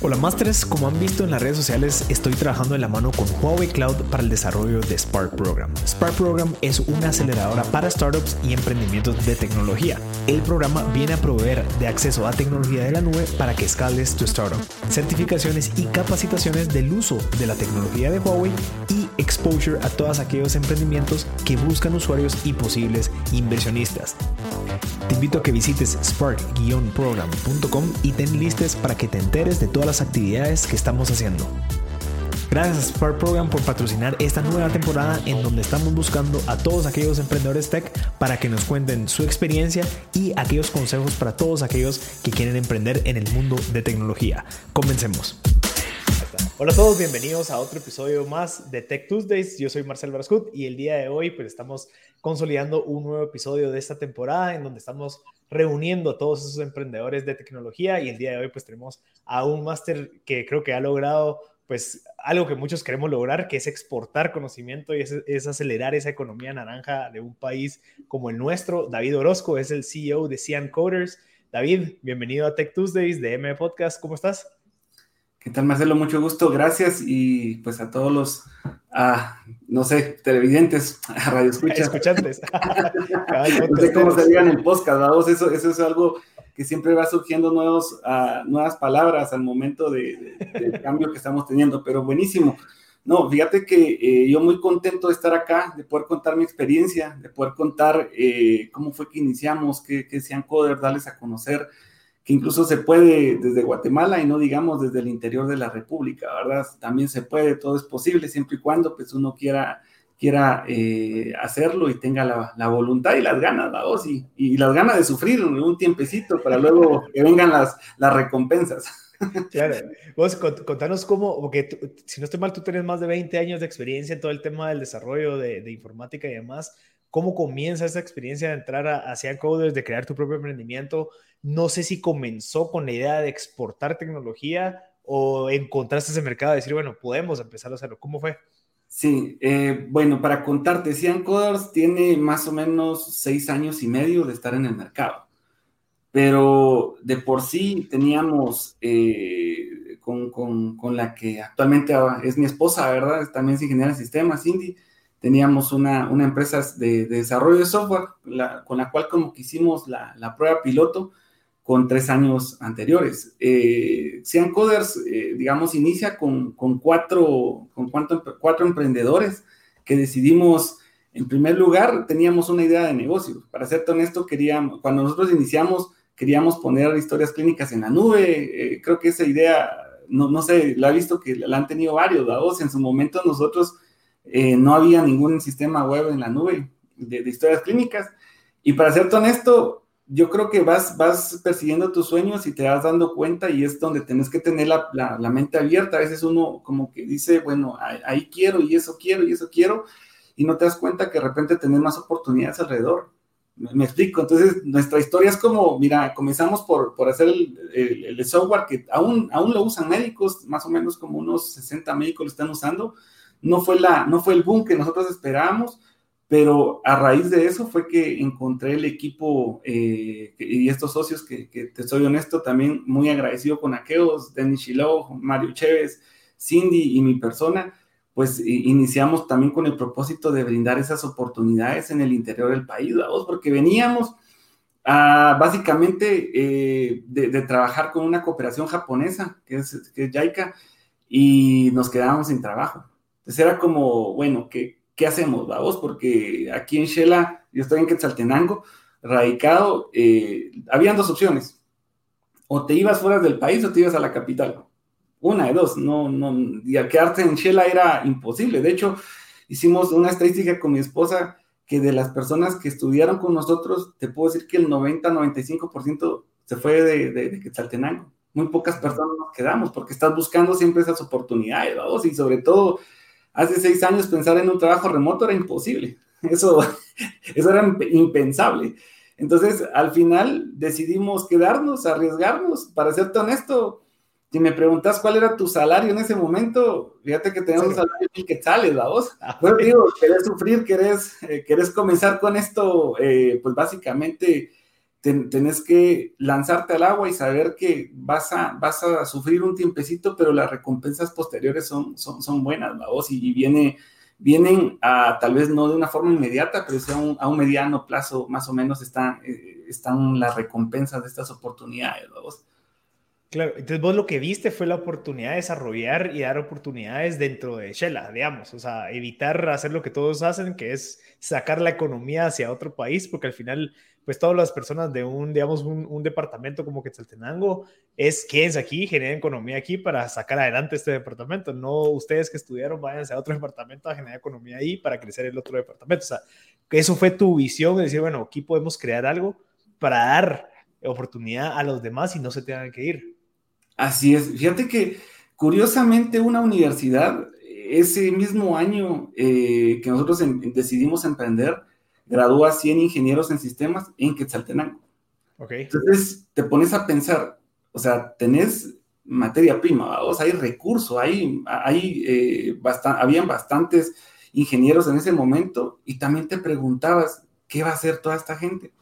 Hola Masters, como han visto en las redes sociales, estoy trabajando en la mano con Huawei Cloud para el desarrollo de Spark Program. Spark Program es una aceleradora para startups y emprendimientos de tecnología. El programa viene a proveer de acceso a tecnología de la nube para que escales tu startup, certificaciones y capacitaciones del uso de la tecnología de Huawei y exposure a todos aquellos emprendimientos que buscan usuarios y posibles inversionistas. Te invito a que visites spark-program.com y ten listes para que te enteres de todas las actividades que estamos haciendo. Gracias a Spark Program por patrocinar esta nueva temporada en donde estamos buscando a todos aquellos emprendedores tech para que nos cuenten su experiencia y aquellos consejos para todos aquellos que quieren emprender en el mundo de tecnología. Comencemos. Hola a todos, bienvenidos a otro episodio más de Tech Tuesdays. Yo soy Marcel Brascut y el día de hoy pues estamos consolidando un nuevo episodio de esta temporada en donde estamos reuniendo a todos esos emprendedores de tecnología y el día de hoy pues tenemos a un máster que creo que ha logrado pues algo que muchos queremos lograr, que es exportar conocimiento y es, acelerar esa economía naranja de un país como el nuestro. David Orozco es el CEO de Cian Coders. David, bienvenido a Tech Tuesdays de M Podcast. ¿Cómo estás? ¿Qué tal, Marcelo? Mucho gusto, gracias. Y pues a todos los, no sé, televidentes, a radio escuchantes. no sé cómo se digan en podcast, ¿verdad? Eso, eso es algo que siempre va surgiendo nuevos, nuevas palabras al momento de, del cambio que estamos teniendo, pero buenísimo. No, fíjate que eh, yo muy contento de estar acá, de poder contar mi experiencia, de poder contar eh, cómo fue que iniciamos, qué, qué sean Coder, darles a conocer que incluso se puede desde Guatemala y no digamos desde el interior de la República, ¿verdad? También se puede, todo es posible, siempre y cuando pues uno quiera, quiera eh, hacerlo y tenga la, voluntad y las ganas. Y, y, las ganas de sufrir un tiempecito para luego que vengan las, las recompensas. Claro, vos contanos cómo, porque si no estoy mal, tú tienes más de 20 años de experiencia en todo el tema del desarrollo de, de informática y demás. ¿Cómo comienza esa experiencia de entrar a, hacia Coders, de crear tu propio emprendimiento? No sé si comenzó con la idea de exportar tecnología o encontraste ese mercado de decir, bueno, podemos empezar a hacerlo. ¿Cómo fue? Sí, eh, bueno, para contarte, Cian Coders tiene más o menos seis años y medio de estar en el mercado, pero de por sí teníamos eh, con, con, con, la que actualmente es mi esposa, ¿verdad? También es ingeniera de sistemas, Cindy teníamos una, una empresa de, desarrollo de software con la cual como que hicimos la, la prueba piloto con tres años anteriores. Eh, Coders, eh, digamos, inicia con, cuatro, con cuatro, cuatro emprendedores que decidimos, en primer lugar, teníamos una idea de negocio. Para ser honesto, queríamos, cuando nosotros iniciamos, queríamos poner historias clínicas en la nube. Eh, creo que esa idea, no, no sé, la he visto que la han tenido varios, dados. En su momento nosotros eh, no había ningún sistema web en la nube de, historias clínicas. Y para ser honesto, yo creo que vas, vas persiguiendo tus sueños y te vas dando cuenta y es donde tenés que tener la, la, mente abierta. A veces uno como que dice, bueno, ahí, quiero y eso quiero y eso quiero, y no te das cuenta que de repente tenés más oportunidades alrededor. Me, explico. Entonces, nuestra historia es como, mira, comenzamos por, por hacer el, el, el, software que aún, aún lo usan médicos, más o menos como unos 60 médicos lo están usando, no fue, la, no fue el boom que nosotros esperábamos, pero a raíz de eso fue que encontré el equipo eh, y estos socios que, te soy honesto, también muy agradecido con aquellos, Denis Shiloh, Mario Chévez, Cindy y mi persona, pues iniciamos también con el propósito de brindar esas oportunidades en el interior del país, porque veníamos básicamente eh, de, trabajar con una cooperación japonesa, que es, que JICA, y nos quedábamos sin trabajo. Entonces era como, bueno, ¿qué, qué hacemos, vamos? Porque aquí en Shela, yo estoy en Quetzaltenango, radicado, eh, habían dos opciones. O te ibas fuera del país o te ibas a la capital. Una de dos, no, no, y al quedarte en Shela era imposible. De hecho, hicimos una estadística con mi esposa que de las personas que estudiaron con nosotros, te puedo decir que el 90-95% se fue de, de, de, Quetzaltenango. Muy pocas personas nos quedamos porque estás buscando siempre esas oportunidades, vamos, y sobre todo hace seis años pensar en un trabajo remoto era imposible. Eso, eso era impensable. Entonces, al final decidimos quedarnos, arriesgarnos. Para serte honesto, si me preguntas cuál era tu salario en ese momento, fíjate que tenemos un salario que quetzales, la voz. Bueno, digo, querés sufrir, querés, eh, querés comenzar con esto, eh, pues básicamente tenés que lanzarte al agua y saber que vas a, vas a sufrir un tiempecito, pero las recompensas posteriores son, son, son buenas, vos, y, viene, vienen a tal vez no de una forma inmediata, pero sea a un mediano plazo más o menos están, eh, están las recompensas de estas oportunidades, vos. Claro, entonces vos lo que viste fue la oportunidad de desarrollar y dar oportunidades dentro de Shella, digamos, o sea, evitar hacer lo que todos hacen, que es sacar la economía hacia otro país, porque al final pues todas las personas de un, digamos, un, departamento como Quetzaltenango es quédense aquí, generen economía aquí para sacar adelante este departamento. No ustedes que estudiaron, váyanse a otro departamento a generar economía ahí para crecer el otro departamento. O sea, eso fue tu visión de decir, bueno, aquí podemos crear algo para dar oportunidad a los demás y no se tengan que ir. Así es. Fíjate que curiosamente una universidad, ese mismo año eh, que nosotros decidimos emprender, gradúa 100 ingenieros en sistemas en Quetzaltenango. Okay. Entonces te pones a pensar, o sea, tenés materia prima, o sea, hay recursos, hay, hay eh, habían bastantes ingenieros en ese momento y también te preguntabas, ¿qué va a hacer toda esta gente?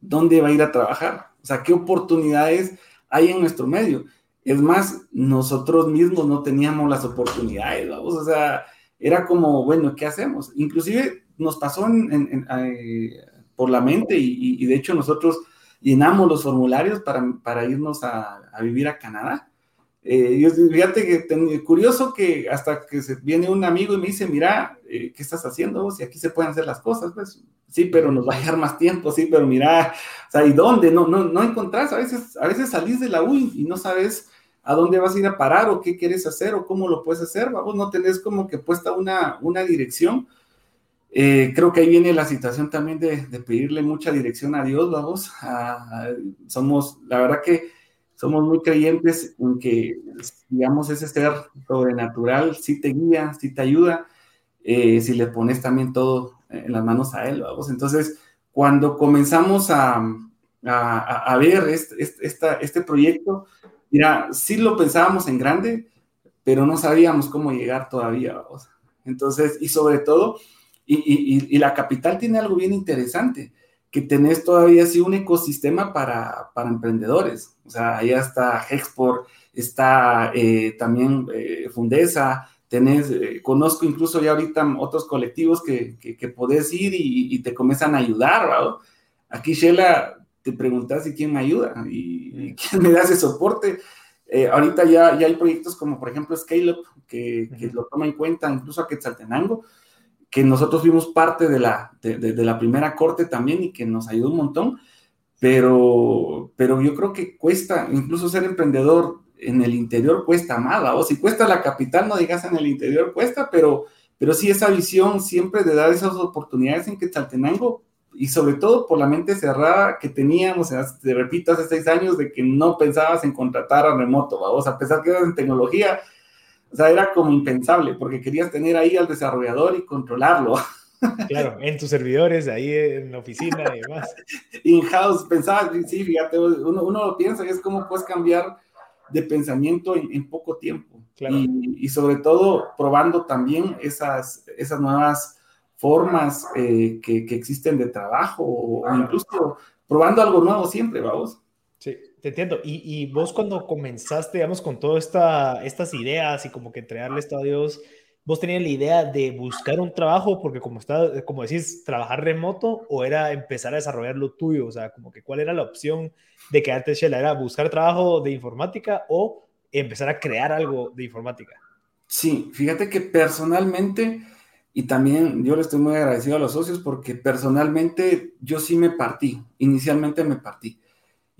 ¿Dónde va a ir a trabajar? O sea, ¿qué oportunidades hay en nuestro medio? Es más, nosotros mismos no teníamos las oportunidades, vamos, o sea, era como, bueno, ¿qué hacemos? Inclusive nos pasó eh, por la mente y, de hecho nosotros llenamos los formularios para, irnos a, vivir a Canadá. Eh, fíjate que curioso que hasta que viene un amigo y me dice, mira, eh, ¿qué estás haciendo? Si aquí se pueden hacer las cosas, pues sí, pero nos va a llevar más tiempo, sí, pero mira, o sea, ¿y dónde? No, no, no encontrás, a veces, a veces salís de la U y no sabes a dónde vas a ir a parar o qué quieres hacer o cómo lo puedes hacer, vamos, no tenés como que puesta una, una dirección. Eh, creo que ahí viene la situación también de, pedirle mucha dirección a Dios, vamos. somos, la verdad que somos muy creyentes en que, digamos, ese ser sobrenatural sí te guía, sí te ayuda, eh, si le pones también todo en las manos a Él, vamos. Entonces, cuando comenzamos a, a, ver este, este, proyecto, mira, sí lo pensábamos en grande, pero no sabíamos cómo llegar todavía, vamos. Entonces, y sobre todo, y, la capital tiene algo bien interesante, que tenés todavía así un ecosistema para, emprendedores. O sea, allá está Hexport, está eh, también eh, Fundesa, tenés, eh, conozco incluso ya ahorita otros colectivos que, que, podés ir y, te comienzan a ayudar, ¿verdad? Aquí, Shela, te preguntas si quién me ayuda y, quién me da ese soporte. ahorita ya, ya hay proyectos como, por ejemplo, Scale Up, que, que lo toma en cuenta incluso a Quetzaltenango, que nosotros fuimos parte de la, de, la primera corte también y que nos ayudó un montón, pero, pero yo creo que cuesta, incluso ser emprendedor en el interior cuesta más, o si cuesta la capital, no digas en el interior cuesta, pero, pero sí esa visión siempre de dar esas oportunidades en Quetzaltenango y sobre todo por la mente cerrada que teníamos, te repito, hace seis años de que no pensabas en contratar a remoto, vamos, a pesar que eras en tecnología, o sea, era como impensable, porque querías tener ahí al desarrollador y controlarlo. Claro, en tus servidores, ahí en la oficina y demás. In-house, pensaba, sí, fíjate, uno, uno lo piensa y es como puedes cambiar de pensamiento en, poco tiempo. Y, sobre todo probando también esas, esas nuevas formas eh, que, que, existen de trabajo o, incluso probando algo nuevo siempre, vamos. Sí, te entiendo. Y, y, vos cuando comenzaste, digamos, con todas esta, estas ideas y como que entregarle esto a Dios, vos tenías la idea de buscar un trabajo, porque como, está, como decís, trabajar remoto o era empezar a desarrollar lo tuyo, o sea, como que cuál era la opción de quedarte Shela, era buscar trabajo de informática o empezar a crear algo de informática. Sí, fíjate que personalmente, y también yo le estoy muy agradecido a los socios porque personalmente yo sí me partí, inicialmente me partí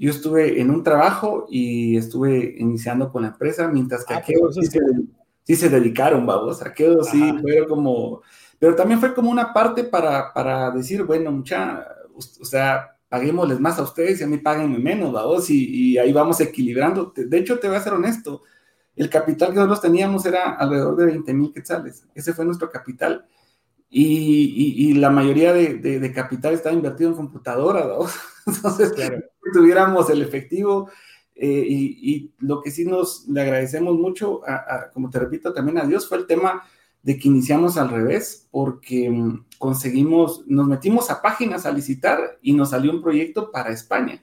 yo estuve en un trabajo y estuve iniciando con la empresa, mientras que ah, aquellos sí, se, dedicaron, vamos, aquellos sí fue como, pero también fue como una parte para, para decir, bueno, mucha, o sea, paguémosles más a ustedes y a mí páguenme menos, vamos, y, y ahí vamos equilibrando. De hecho, te voy a ser honesto, el capital que nosotros teníamos era alrededor de 20 mil quetzales, ese fue nuestro capital. Y, y, la mayoría de, de, capital estaba invertido en computadoras, ¿no? Entonces, claro tuviéramos el efectivo. Eh, y, lo que sí nos le agradecemos mucho, como te repito, también a Dios, fue el tema de que iniciamos al revés, porque mm, conseguimos, nos metimos a páginas a licitar y nos salió un proyecto para España.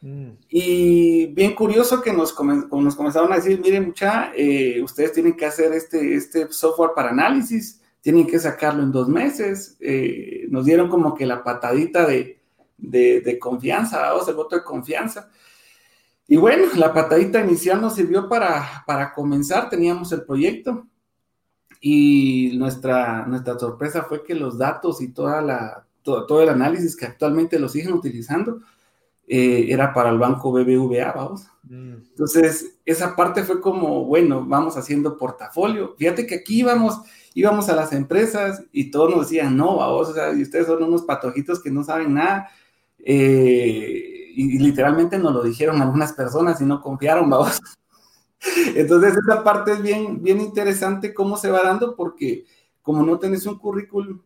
Mm. Y bien curioso que nos, nos comenzaron a decir, miren mucha, eh, ustedes tienen que hacer este, este software para análisis, tienen que sacarlo en dos meses. Eh, nos dieron como que la patadita de, de, confianza, vamos, el voto de confianza. Y bueno, la patadita inicial nos sirvió para, para comenzar, teníamos el proyecto y nuestra, nuestra sorpresa fue que los datos y toda la, todo, todo el análisis que actualmente lo siguen utilizando, eh, era para el banco BBVA, vamos. Mm. Entonces, esa parte fue como, bueno, vamos haciendo portafolio. Fíjate que aquí íbamos, íbamos a las empresas y todos nos decían, no, vamos, o sea, y ustedes son unos patojitos que no saben nada. Eh, y, literalmente nos lo dijeron algunas personas y no confiaron, vamos. Entonces, esa parte es bien, bien interesante cómo se va dando porque como no tenés un currículum,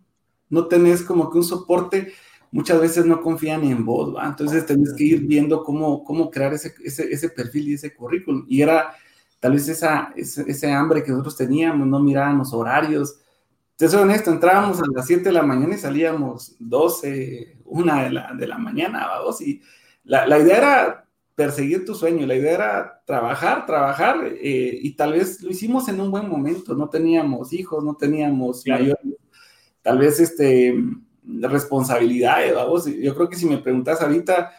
no tenés como que un soporte, muchas veces no confían en vos, ¿va? Entonces tenés que ir viendo cómo, cómo crear ese, ese, perfil y ese currículum. Y era tal vez esa, ese, hambre que nosotros teníamos, no mirábamos horarios. Te soy honesto, entrábamos a las 7 de la mañana y salíamos 12, 1 de la, de la mañana, vamos, y la, la, idea era perseguir tu sueño, la idea era trabajar, trabajar, eh, y tal vez lo hicimos en un buen momento, no teníamos hijos, no teníamos mayores, tal vez este responsabilidades, vamos. Yo creo que si me preguntas ahorita,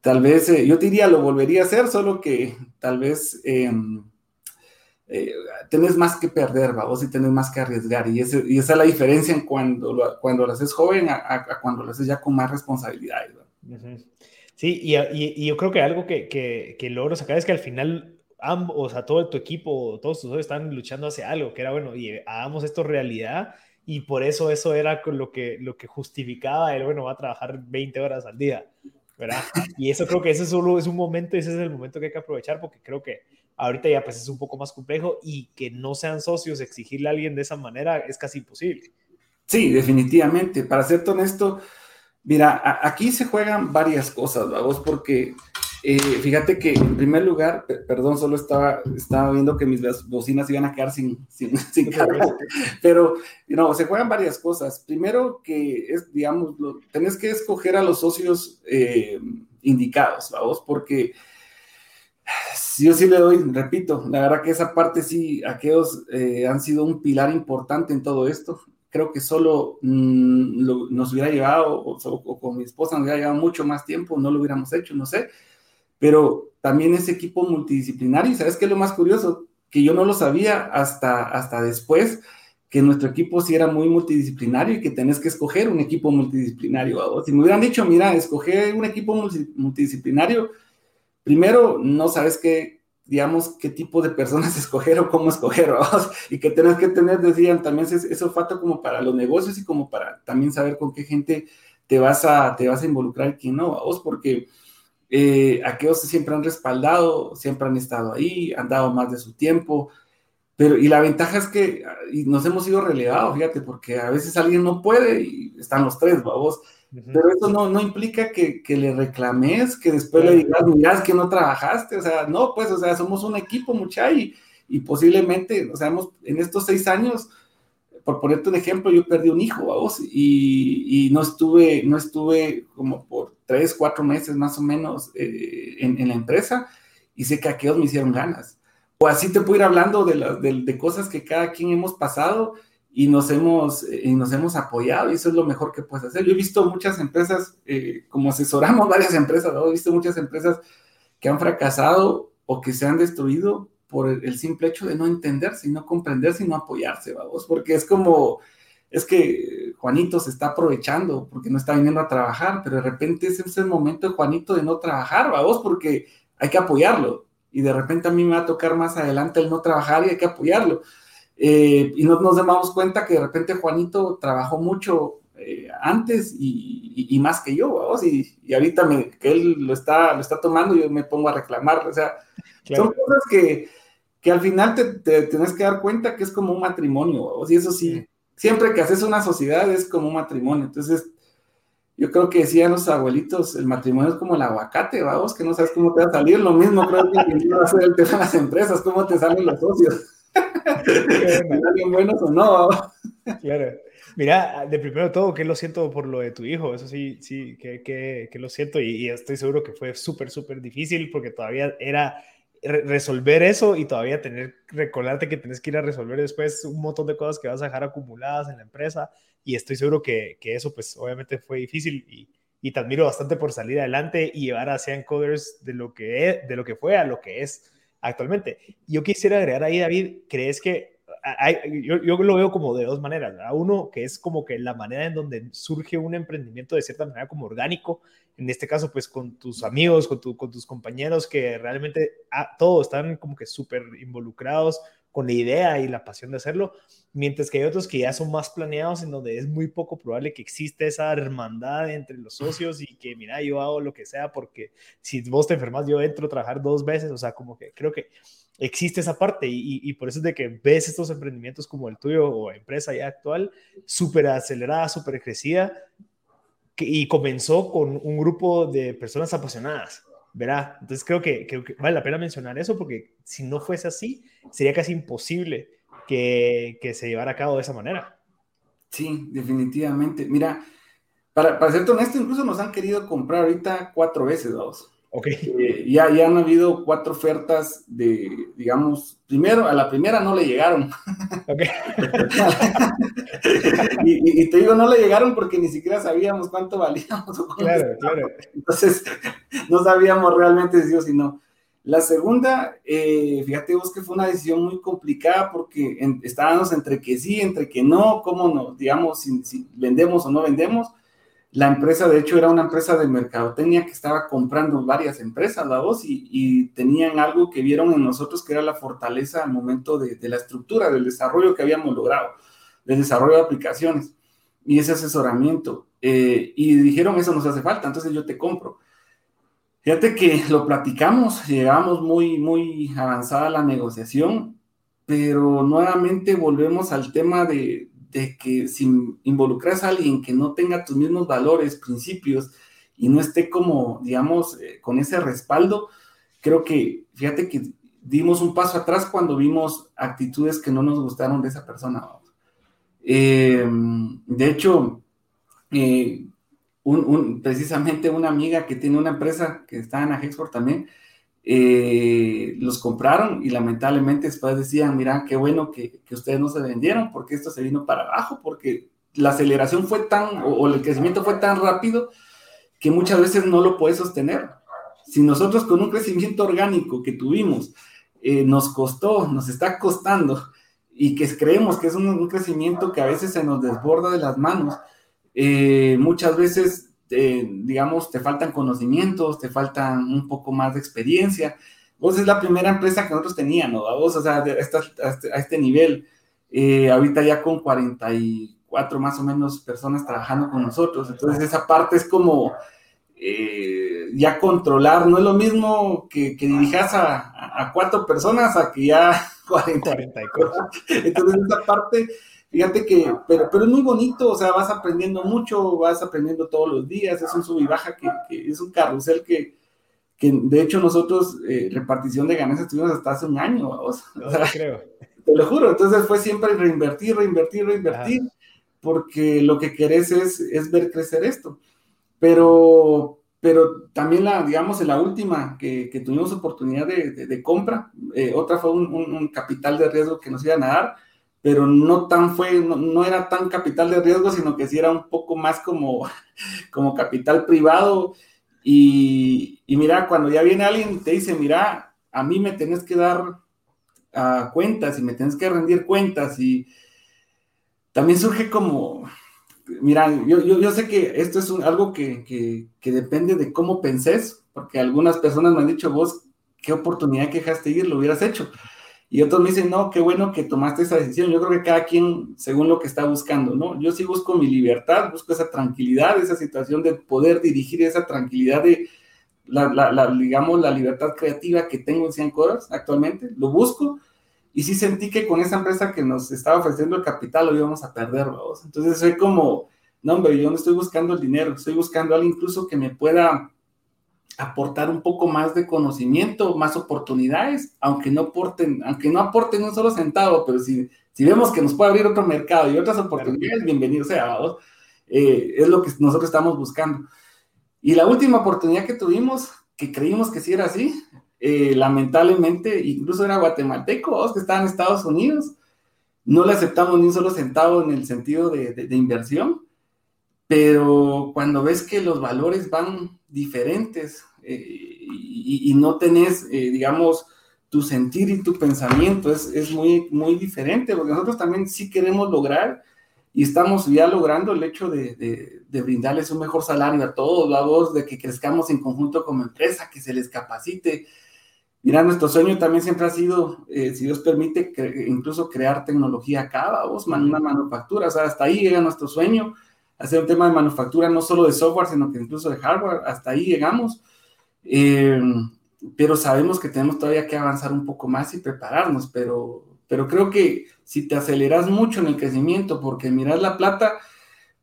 tal vez eh, yo te diría lo volvería a hacer, solo que tal vez em, eh, tenés más que perder, vamos, y tenés más que arriesgar. Y, esa es la diferencia en cuando lo, cuando lo haces joven a, cuando lo haces ya con más responsabilidades. Sí, y, yo creo que algo que, que, que logro sacar es que al final ambos, o sea, todo tu equipo, todos tus están luchando hacia algo, que era bueno, y hagamos esto realidad y por eso eso era lo que, lo que justificaba el, bueno, va a trabajar 20 horas al día, ¿verdad? Y eso creo que ese solo es un momento, ese es el momento que hay que aprovechar porque creo que ahorita ya pues es un poco más complejo y que no sean socios, exigirle a alguien de esa manera es casi imposible. Sí, definitivamente. Para ser honesto, mira, aquí se juegan varias cosas, vamos, porque eh, fíjate que en primer lugar, perdón, solo estaba, estaba viendo que mis bocinas iban a quedar sin, sin, sin carga, pero no, se juegan varias cosas. Primero que es, digamos, tenés que escoger a los socios eh, indicados, vamos, porque yo sí le doy, repito, la verdad que esa parte sí, aquellos eh, han sido un pilar importante en todo esto. Creo que solo mm, nos hubiera llevado, o, o, con mi esposa nos hubiera llevado mucho más tiempo, no lo hubiéramos hecho, no sé pero también ese equipo multidisciplinario, ¿sabes qué es lo más curioso? Que yo no lo sabía hasta, hasta después, que nuestro equipo sí era muy multidisciplinario y que tenés que escoger un equipo multidisciplinario. Si me hubieran dicho, mira, escoger un equipo multidisciplinario, primero no sabes qué, digamos, qué tipo de personas escoger o cómo escoger, y que tenés que tener, decían, también eso falta como para los negocios y como para también saber con qué gente te vas a, te vas a involucrar y quién no, vos, porque eh, aquellos siempre han respaldado, siempre han estado ahí, han dado más de su tiempo, pero y la ventaja es que nos hemos ido relegados, fíjate, porque a veces alguien no puede y están los tres, vamos. Pero eso no, no implica que, que, le reclames, que después le digas, mira, que no trabajaste, o sea, no, pues, o sea, somos un equipo, mucha, y, y posiblemente, o sea, hemos, en estos seis años, por ponerte un ejemplo, yo perdí un hijo, vamos, y, y no estuve, no estuve como por tres, cuatro meses más o menos eh, en, la empresa y sé que aquellos me hicieron ganas. O así te puedo ir hablando de, cosas que cada quien hemos pasado y nos hemos, eh, y nos hemos apoyado y eso es lo mejor que puedes hacer. Yo he visto muchas empresas, eh, como asesoramos varias empresas, he visto muchas empresas que han fracasado o que se han destruido por el, simple hecho de no entenderse y no comprenderse y no apoyarse, vamos, porque es como es que Juanito se está aprovechando porque no está viniendo a trabajar, pero de repente ese es el momento de Juanito de no trabajar, vamos, porque hay que apoyarlo. Y de repente a mí me va a tocar más adelante el no trabajar y hay que apoyarlo. Eh, y no nos damos cuenta que de repente Juanito trabajó mucho eh, antes y, más que yo, vamos, y, y ahorita me, que él lo está, lo está tomando, yo me pongo a reclamar. O sea, son cosas que, que al final te, te, tienes que dar cuenta que es como un matrimonio, vamos, y eso sí siempre que haces una sociedad es como un matrimonio. Entonces, yo creo que decían los abuelitos, el matrimonio es como el aguacate, vamos, que no sabes cómo te va a salir. Lo mismo creo que va a ser el tema de las empresas, cómo te salen los socios. buenos o no. Claro. Mira, de primero todo, que lo siento por lo de tu hijo, eso sí, sí, que, que, que lo siento y, y, estoy seguro que fue súper, súper difícil porque todavía era resolver eso y todavía tener, recordarte que tienes que ir a resolver después un montón de cosas que vas a dejar acumuladas en la empresa y estoy seguro que, que eso pues obviamente fue difícil y, y, te admiro bastante por salir adelante y llevar a Sean Coders de lo que, es, de lo que fue a lo que es actualmente. Yo quisiera agregar ahí, David, ¿crees que yo, yo, lo veo como de dos maneras. a Uno, que es como que la manera en donde surge un emprendimiento de cierta manera como orgánico, en este caso, pues con tus amigos, con, tu, con tus compañeros que realmente ah, todos están como que súper involucrados con la idea y la pasión de hacerlo, mientras que hay otros que ya son más planeados en donde es muy poco probable que exista esa hermandad entre los socios y que, mira, yo hago lo que sea porque si vos te enfermas, yo entro a trabajar dos veces, o sea, como que creo que existe esa parte y, por eso es de que ves estos emprendimientos como el tuyo o empresa ya actual, súper acelerada, súper crecida y comenzó con un grupo de personas apasionadas, ¿verdad? Entonces creo que, vale la pena mencionar eso porque si no fuese así, sería casi imposible que, que se llevara a cabo de esa manera. Sí, definitivamente. Mira, para, para ser honesto, incluso nos han querido comprar ahorita cuatro veces, dos. Okay. Eh, ya, ya han habido cuatro ofertas de, digamos, primero, a la primera no le llegaron. Okay. y, y, te digo, no le llegaron porque ni siquiera sabíamos cuánto valíamos. claro, claro. Entonces, no sabíamos realmente si o si no. La segunda, eh, fíjate vos que fue una decisión muy complicada porque estábamos entre que sí, entre que no, cómo nos, digamos, si, si vendemos o no vendemos la empresa, de hecho, era una empresa de mercadotecnia que estaba comprando varias empresas, la voz, y, tenían algo que vieron en nosotros que era la fortaleza al momento de, la estructura, del desarrollo que habíamos logrado, del desarrollo de aplicaciones y ese asesoramiento. Eh, y dijeron, eso nos hace falta, entonces yo te compro. Fíjate que lo platicamos, llegamos muy, muy avanzada la negociación, pero nuevamente volvemos al tema de, de que si involucras a alguien que no tenga tus mismos valores, principios y no esté como, digamos, eh, con ese respaldo, creo que, fíjate que dimos un paso atrás cuando vimos actitudes que no nos gustaron de esa persona. Em, de hecho, eh, precisamente una amiga que tiene una empresa que está en Agexport también, eh, los compraron y lamentablemente después decían, mira, qué bueno que, ustedes no se vendieron porque esto se vino para abajo, porque la aceleración fue tan, o, el crecimiento fue tan rápido que muchas veces no lo puedes sostener. Si nosotros con un crecimiento orgánico que tuvimos eh, nos costó, nos está costando y que creemos que es un, crecimiento que a veces se nos desborda de las manos, eh, muchas veces digamos, te faltan conocimientos, te faltan un poco más de experiencia. Vos es la primera empresa que nosotros teníamos, ¿no? Vos, o sea, a este, nivel, eh, ahorita ya con 44 más o menos personas trabajando con nosotros, entonces esa parte es como eh, ya controlar, no es lo mismo que, que dirijas a, a, cuatro personas a que ya 40. 44. Entonces esa parte Fíjate que, pero, pero es muy bonito, o sea, vas aprendiendo mucho, vas aprendiendo todos los días, es un sub y baja que, es un carrusel que, que de hecho nosotros eh, repartición de ganancias tuvimos hasta hace un año, o sea, creo. Te lo juro, entonces fue siempre reinvertir, reinvertir, reinvertir, porque lo que querés es, es ver crecer esto. Pero, pero también la, digamos, en la última que, que tuvimos oportunidad de, de, compra, eh, otra fue un, un, un, capital de riesgo que nos iban a dar, pero no tan fue, no, era tan capital de riesgo, sino que sí era un poco más como, como capital privado. Y, mira, cuando ya viene alguien y te dice, mira, a mí me tenés que dar uh, cuentas y me tenés que rendir cuentas y también surge como, mira, yo, yo, sé que esto es algo que, que, que, depende de cómo pensés, porque algunas personas me han dicho, vos, qué oportunidad que dejaste ir, lo hubieras hecho. Y otros me dicen, no, qué bueno que tomaste esa decisión. Yo creo que cada quien, según lo que está buscando, ¿no? Yo sí busco mi libertad, busco esa tranquilidad, esa situación de poder dirigir esa tranquilidad de, la, digamos, la libertad creativa que tengo en 100 Coders actualmente. Lo busco y sí sentí que con esa empresa que nos estaba ofreciendo el capital lo íbamos a perder, vamos. Entonces soy como, no, hombre, yo no estoy buscando el dinero, estoy buscando algo incluso que me pueda aportar un poco más de conocimiento, más oportunidades, aunque no aporten, aunque no aporten un solo centavo, pero si, si vemos que nos puede abrir otro mercado y otras oportunidades, bienvenidos sea, eh, es lo que nosotros estamos buscando. Y la última oportunidad que tuvimos, que creímos que sí era así, eh, lamentablemente, incluso era guatemalteco, que estaba en Estados Unidos, no le aceptamos ni un solo centavo en el sentido de, de, inversión, pero cuando ves que los valores van diferentes eh, y, y, no tenés, eh, digamos, tu sentir y tu pensamiento es, es, muy, muy diferente, porque nosotros también sí queremos lograr y estamos ya logrando el hecho de, de, de brindarles un mejor salario a todos, la voz de que crezcamos en conjunto como empresa, que se les capacite, Mira, nuestro sueño también siempre ha sido, eh, si Dios permite, incluso crear tecnología acá, vamos, una manufactura, o sea, hasta ahí llega nuestro sueño, hacer un tema de manufactura no solo de software, sino que incluso de hardware, hasta ahí llegamos. Eh, pero sabemos que tenemos todavía que avanzar un poco más y prepararnos, pero, pero creo que si te aceleras mucho en el crecimiento porque miras la plata,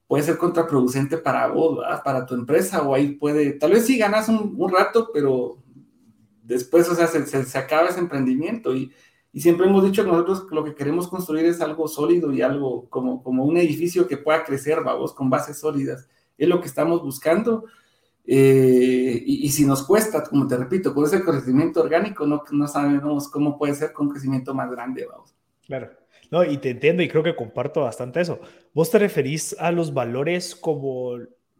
puede ser contraproducente para vos, para tu empresa, o ahí puede, tal vez sí ganas un, un rato, pero después, o sea, se, se, acaba ese emprendimiento y, y, siempre hemos dicho que nosotros lo que queremos construir es algo sólido y algo como, como un edificio que pueda crecer, vamos, con bases sólidas. Es lo que estamos buscando. Eh, y, si nos cuesta, como te repito, con ese crecimiento orgánico, no, no sabemos cómo puede ser con crecimiento más grande, vamos. Claro. No, y te entiendo y creo que comparto bastante eso. ¿Vos te referís a los valores como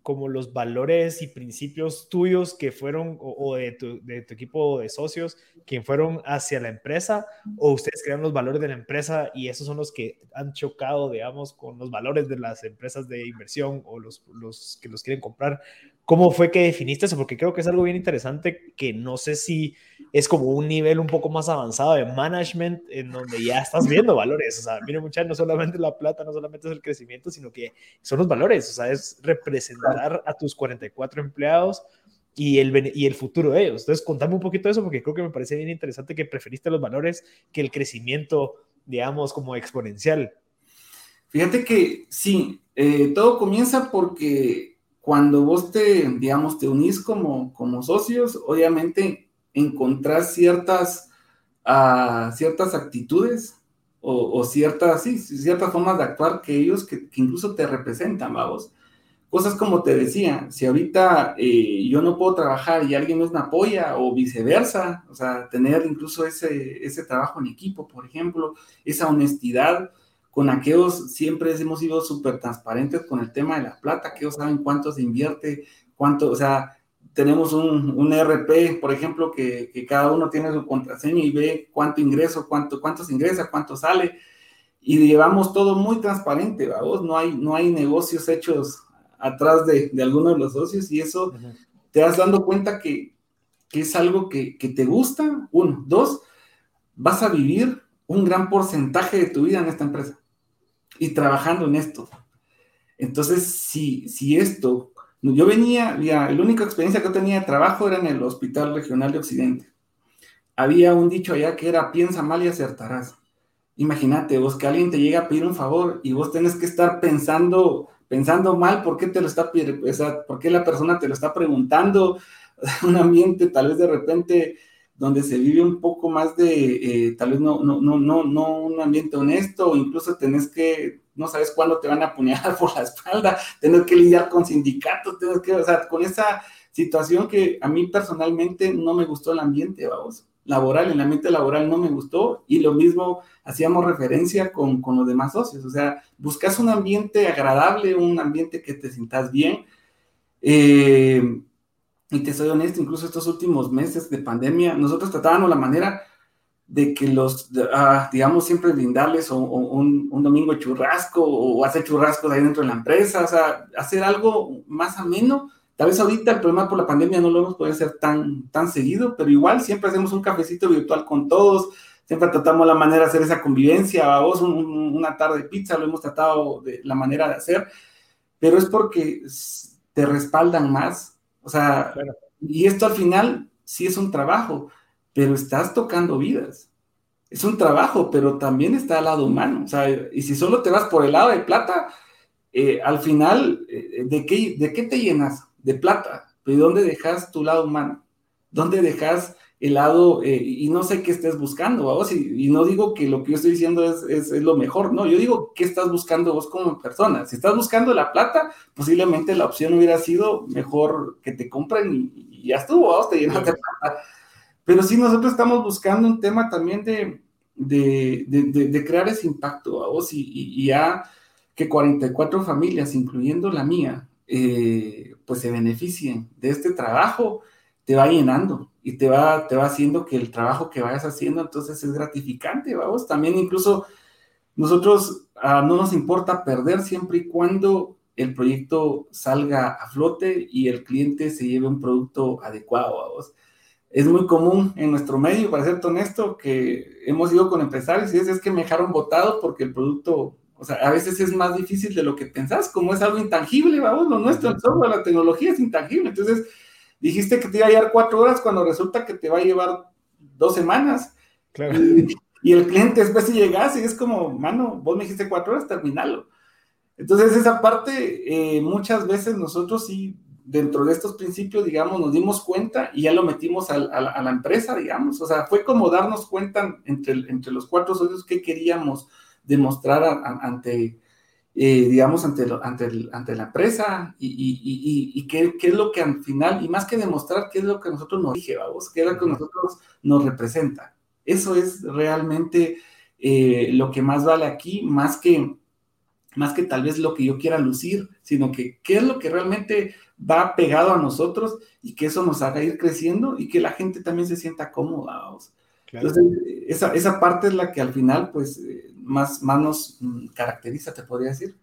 como los valores y principios tuyos que fueron, o, de, tu, equipo de socios, que fueron hacia la empresa, o ustedes crean los valores de la empresa y esos son los que han chocado, digamos, con los valores de las empresas de inversión o los que los quieren comprar. ¿Cómo fue que definiste eso? Porque creo que es algo bien interesante que no sé si es como un nivel un poco más avanzado de management en donde ya estás viendo valores. O sea, mire muchachos, no solamente la plata, no solamente es el crecimiento, sino que son los valores. O sea, es representar a tus 44 empleados y el, y el futuro de ellos. Entonces, contame un poquito de eso porque creo que me parece bien interesante que preferiste los valores que el crecimiento, digamos, como exponencial. Fíjate que sí, eh, todo comienza porque cuando vos te, digamos, te unís como, como socios, obviamente encontrás ciertas, uh, ciertas actitudes o, o, ciertas, sí, ciertas formas de actuar que ellos que, que, incluso te representan, vamos. Cosas como te decía, si ahorita eh, yo no puedo trabajar y alguien me apoya o viceversa, o sea, tener incluso ese, ese trabajo en equipo, por ejemplo, esa honestidad, con aquellos siempre hemos sido súper transparentes con el tema de la plata, que ellos saben cuánto se invierte, cuánto, o sea, tenemos un, un RP, por ejemplo, que, que, cada uno tiene su contraseña y ve cuánto ingreso, cuánto, cuánto se ingresa, cuánto sale, y llevamos todo muy transparente, ¿vamos? No hay, no hay negocios hechos atrás de, de alguno de los socios y eso te das dando cuenta que, que es algo que, que te gusta, uno, dos, vas a vivir un gran porcentaje de tu vida en esta empresa y trabajando en esto. Entonces, si, si esto, yo venía, ya, la única experiencia que tenía de trabajo era en el Hospital Regional de Occidente. Había un dicho allá que era, piensa mal y acertarás. Imagínate, vos que alguien te llega a pedir un favor y vos tenés que estar pensando, pensando mal, ¿por qué te lo está ¿por qué la persona te lo está preguntando? Un ambiente tal vez de repente donde se vive un poco más de, eh, tal vez no, no, no, no, no un ambiente honesto, o incluso tenés que, no sabes cuándo te van a apuñalar por la espalda, tener que lidiar con sindicatos, tener que, o sea, con esa situación que a mí personalmente no me gustó el ambiente, vamos, laboral, el ambiente laboral no me gustó, y lo mismo hacíamos referencia con, con los demás socios, o sea, buscas un ambiente agradable, un ambiente que te sientas bien, eh, y te soy honesto, incluso estos últimos meses de pandemia, nosotros tratábamos la manera de que los, uh, digamos, siempre brindarles o, o un, un, domingo churrasco o hacer churrascos ahí dentro de la empresa, o sea, hacer algo más ameno. Tal vez ahorita el problema por la pandemia no lo hemos podido hacer tan, tan seguido, pero igual siempre hacemos un cafecito virtual con todos, siempre tratamos la manera de hacer esa convivencia, vos un, un, una tarde de pizza, lo hemos tratado de la manera de hacer, pero es porque te respaldan más, o sea, claro. y esto al final sí es un trabajo, pero estás tocando vidas. Es un trabajo, pero también está al lado humano. O sea, y si solo te vas por el lado de plata, eh, al final, eh, ¿de, qué, ¿de qué te llenas? De plata. pero ¿dónde dejas tu lado humano? ¿Dónde dejas el lado, eh, y no sé qué estés buscando, vos, y, y, no digo que lo que yo estoy diciendo es, es, es, lo mejor, no, yo digo qué estás buscando vos como persona. Si estás buscando la plata, posiblemente la opción hubiera sido mejor que te compren y, y ya estuvo, vos, te llenas de plata. Pero sí, nosotros estamos buscando un tema también de, de, de, de crear ese impacto, vos, y, y, ya que 44 familias, incluyendo la mía, eh, pues se beneficien de este trabajo, te va llenando y te va, te va haciendo que el trabajo que vayas haciendo entonces es gratificante, vamos. También incluso nosotros ah, no nos importa perder siempre y cuando el proyecto salga a flote y el cliente se lleve un producto adecuado, vamos. Es muy común en nuestro medio, para ser honesto, que hemos ido con empresarios y es, es que me dejaron votado porque el producto o sea, a veces es más difícil de lo que pensás, como es algo intangible, vamos, lo nuestro, el software, la tecnología es intangible. Entonces, dijiste que te iba a llevar cuatro horas cuando resulta que te va a llevar dos semanas. Claro. Y, y, el cliente después si llegas y es como, mano, vos me dijiste cuatro horas, terminalo. Entonces, esa parte, eh, muchas veces nosotros sí, dentro de estos principios, digamos, nos dimos cuenta y ya lo metimos a, a, a la empresa, digamos. O sea, fue como darnos cuenta entre, entre los cuatro socios que queríamos demostrar ante, eh, digamos, ante, ante, ante, la empresa y, y, y, y qué, qué, es lo que al final, y más que demostrar qué es lo que nosotros nos dije, vamos, qué es lo que nosotros nos representa. Eso es realmente eh, lo que más vale aquí, más que, más que tal vez lo que yo quiera lucir, sino que qué es lo que realmente va pegado a nosotros y que eso nos haga ir creciendo y que la gente también se sienta cómoda. Vamos. Claro. Entonces, esa, esa, parte es la que al final, pues, eh, más, más nos mm, caracteriza, te podría decir.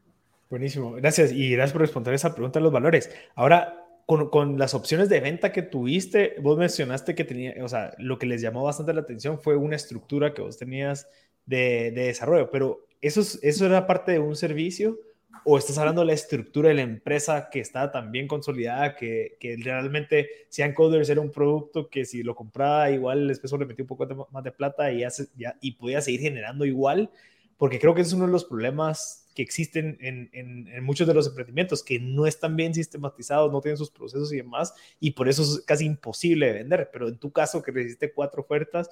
Buenísimo, gracias. Y gracias por responder esa pregunta de los valores. Ahora, con, con, las opciones de venta que tuviste, vos mencionaste que tenía, o sea, lo que les llamó bastante la atención fue una estructura que vos tenías de, de desarrollo, pero ¿eso, ¿eso era parte de un servicio? ¿O estás hablando de la estructura de la empresa que está tan bien consolidada que, que realmente Sean Coders era un producto que si lo compraba igual después le metía un poco más de plata y, hace, ya, y podía seguir generando igual? Porque creo que es uno de los problemas que existen en, en, en, muchos de los emprendimientos, que no están bien sistematizados, no tienen sus procesos y demás, y por eso es casi imposible de vender. Pero en tu caso, que recibiste cuatro ofertas,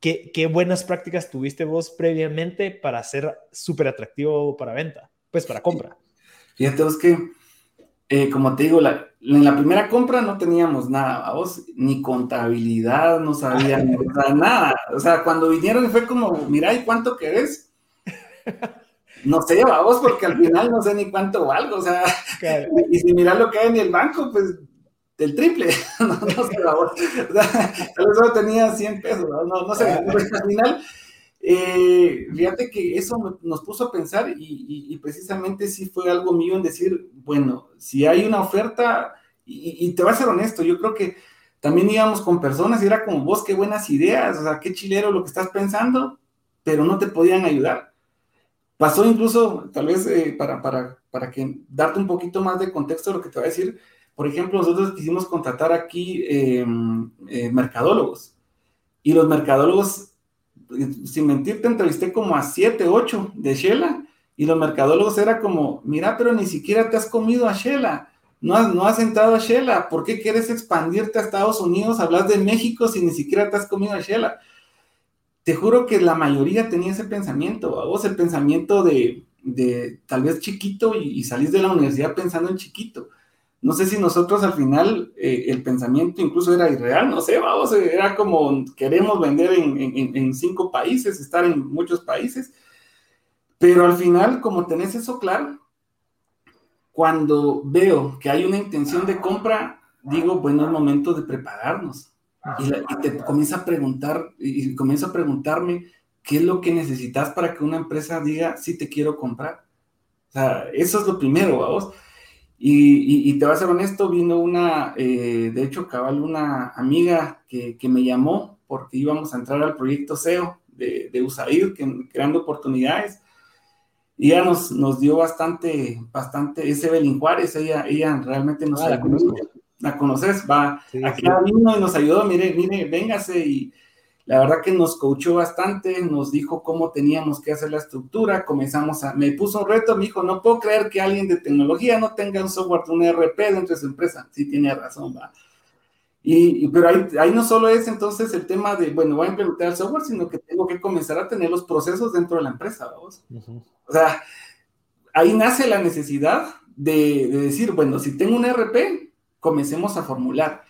¿qué, qué buenas prácticas tuviste vos previamente para ser súper atractivo para venta? Pues para compra. Fíjate vos que, eh, como te digo, la, en la primera compra no teníamos nada, vos, ni contabilidad, no sabíamos nada. O sea, cuando vinieron fue como, mira, ¿y cuánto querés? No sé, vamos, porque al final no sé ni cuánto valgo, o sea, claro. y si miras lo que hay en el banco, pues del triple, no, no sé, vamos, o sea, solo tenía 100 pesos, no, no, no sé, al final, eh, fíjate que eso nos puso a pensar y, y, y, precisamente sí fue algo mío en decir, bueno, si hay una oferta, y, y te voy a ser honesto, yo creo que también íbamos con personas y era como, vos qué buenas ideas, o sea, qué chilero lo que estás pensando, pero no te podían ayudar. Pasó incluso, tal vez eh, para, para, para que darte un poquito más de contexto de lo que te voy a decir, por ejemplo, nosotros quisimos contratar aquí eh, eh, mercadólogos. Y los mercadólogos, sin mentirte, entrevisté como a 7, 8 de Shela. Y los mercadólogos era como, mira, pero ni siquiera te has comido a Shela, no has, no has entrado a Shela, ¿por qué quieres expandirte a Estados Unidos? Hablas de México si ni siquiera te has comido a Shela te juro que la mayoría tenía ese pensamiento, vos el pensamiento de, de tal vez chiquito y, salís de la universidad pensando en chiquito. No sé si nosotros al final eh, el pensamiento incluso era irreal, no sé, vamos, era como queremos vender en, en, en, cinco países, estar en muchos países, pero al final como tenés eso claro, cuando veo que hay una intención de compra, digo, bueno, es momento de prepararnos y, la, y, te comienza a preguntar, y comienzo a preguntarme qué es lo que necesitas para que una empresa diga, sí te quiero comprar. O sea, eso es lo primero, vamos. Y, y, y te voy a ser honesto, vino una, eh, de hecho, cabal, una amiga que, que, me llamó porque íbamos a entrar al proyecto SEO de, de USAID, que, creando oportunidades. Y ella nos, nos dio bastante, bastante, ese Belín Juárez, ella, ella realmente nos ah, la conoces, va, sí, vino y nos ayudó, mire, mire, véngase y, la verdad que nos coachó bastante, nos dijo cómo teníamos que hacer la estructura, comenzamos a, me puso un reto, me dijo, no puedo creer que alguien de tecnología no tenga un software, un ERP dentro de su empresa. Sí, tiene razón, va. Y, pero ahí, ahí, no solo es entonces el tema de, bueno, voy a implementar el software, sino que tengo que comenzar a tener los procesos dentro de la empresa, vamos. O sea, ahí nace la necesidad de, de, decir, bueno, si tengo un ERP, comencemos a formular.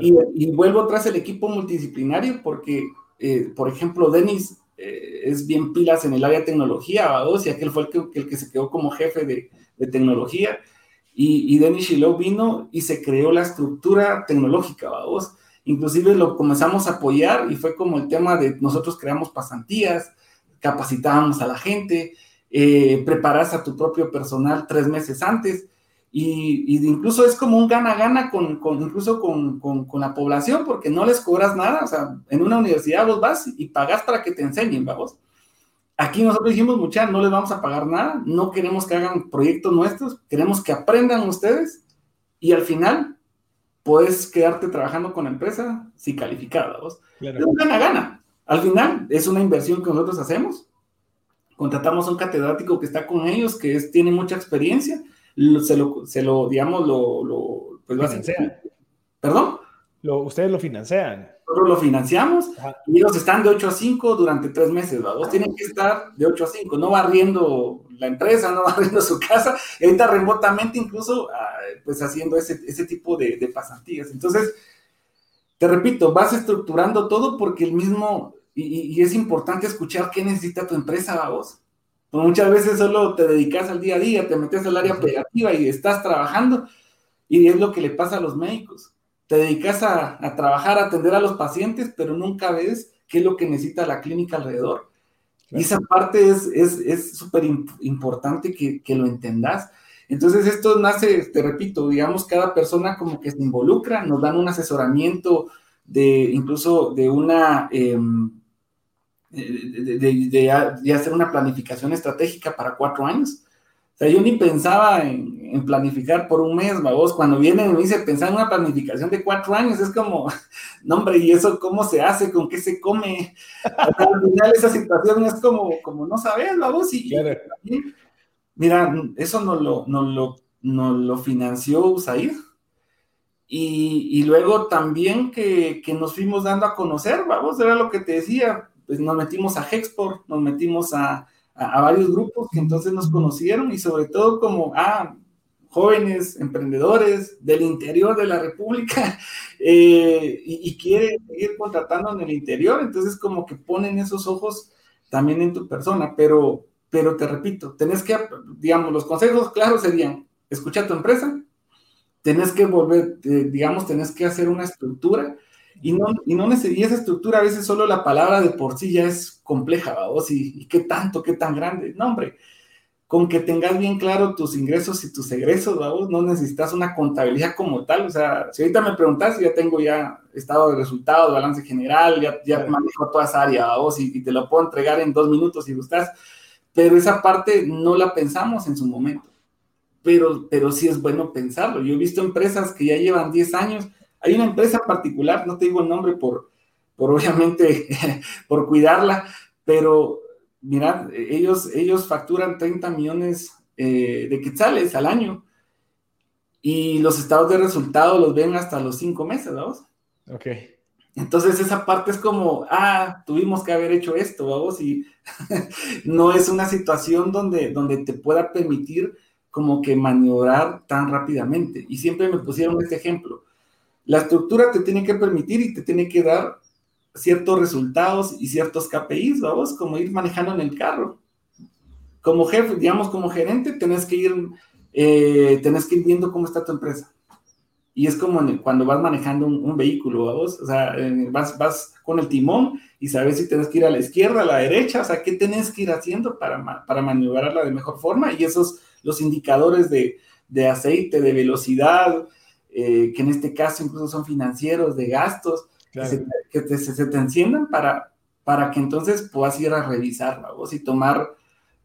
Y, vuelvo tras el equipo multidisciplinario porque, eh, por ejemplo, Denis eh, es bien pilas en el área de tecnología, y aquel fue el que, el que, se quedó como jefe de, de tecnología. Y, y Denis Shiloh vino y se creó la estructura tecnológica, vos. Inclusive lo comenzamos a apoyar y fue como el tema de nosotros creamos pasantías, capacitábamos a la gente, eh, preparas a tu propio personal tres meses antes y, incluso es como un gana-gana con, con, incluso con, con, la población, porque no les cobras nada, o sea, en una universidad vos vas y pagas para que te enseñen, vamos. Aquí nosotros dijimos, mucha, no les vamos a pagar nada, no queremos que hagan proyectos nuestros, queremos que aprendan ustedes y al final puedes quedarte trabajando con la empresa si calificada, vos. Es un gana-gana. Al final es una inversión que nosotros hacemos. Contratamos a un catedrático que está con ellos, que es, tiene mucha experiencia, se lo, se lo digamos, lo, lo pues financian. ¿Perdón? Lo, ustedes lo financian. Nosotros lo financiamos y ellos están de 8 a 5 durante tres meses, ¿verdad? tienen que estar de 8 a 5, no barriendo la empresa, no barriendo su casa, y ahorita remotamente incluso, ah, pues haciendo ese, ese tipo de, de pasantías. Entonces, te repito, vas estructurando todo porque el mismo, y, y, es importante escuchar qué necesita tu empresa, vos. Muchas veces solo te dedicas al día a día, te metes al área operativa y estás trabajando. Y es lo que le pasa a los médicos. Te dedicas a, trabajar, a atender a los pacientes, pero nunca ves qué es lo que necesita la clínica alrededor. Y esa parte es súper es, importante que, que, lo entendas. Entonces esto nace, te repito, digamos, cada persona como que se involucra, nos dan un asesoramiento de incluso de una... Em, de, hacer una planificación estratégica para cuatro años. O sea, yo ni pensaba en, planificar por un mes, vos, cuando vienen y me dicen pensar en una planificación de cuatro años, es como, no hombre, ¿y eso cómo se hace? ¿Con qué se come? al final esa situación es como, como no sabes, vos, y, mira, eso no lo, no lo, no lo financió USAID. Y, y, luego también que, que, nos fuimos dando a conocer, vamos, era lo que te decía, pues nos metimos a Hexport, nos metimos a, varios grupos que entonces nos conocieron y sobre todo como, ah, jóvenes emprendedores del interior de la República eh, y, quieren seguir contratando en el interior, entonces como que ponen esos ojos también en tu persona, pero, pero te repito, tenés que, digamos, los consejos claros serían, escucha tu empresa, tenés que volver, eh, digamos, tenés que hacer una estructura y no, y no y esa estructura, a veces solo la palabra de por sí ya es compleja, vos, y, y qué tanto, qué tan grande. No, hombre, con que tengas bien claro tus ingresos y tus egresos, vos, no necesitas una contabilidad como tal. O sea, si ahorita me preguntas, ya tengo ya estado de resultados, balance general, ya, ya manejo toda esa área, vos, y, y, te lo puedo entregar en dos minutos si gustas. Pero esa parte no la pensamos en su momento. Pero, pero sí es bueno pensarlo. Yo he visto empresas que ya llevan 10 años hay una empresa particular, no te digo el nombre por, por obviamente, por cuidarla, pero mirad, ellos, ellos facturan 30 millones eh, de quetzales al año y los estados de resultado los ven hasta los cinco meses, ¿vamos? Ok. Entonces esa parte es como, ah, tuvimos que haber hecho esto, vamos, y no es una situación donde, donde te pueda permitir como que maniobrar tan rápidamente. Y siempre me pusieron este ejemplo. La estructura te tiene que permitir y te tiene que dar ciertos resultados y ciertos KPIs, vamos, como ir manejando en el carro. Como jefe, digamos, como gerente, tenés que ir, eh, tenés que ir viendo cómo está tu empresa. Y es como cuando vas manejando un, vehículo, vamos, o vas, vas con el timón y sabes si tenés que ir a la izquierda, a la derecha, o sea, qué tenés que ir haciendo para, para maniobrarla de mejor forma. Y esos, los indicadores de, de aceite, de velocidad, eh, que en este caso incluso son financieros, de gastos, que, se, te, enciendan para, para que entonces puedas ir a revisar, vos, y tomar,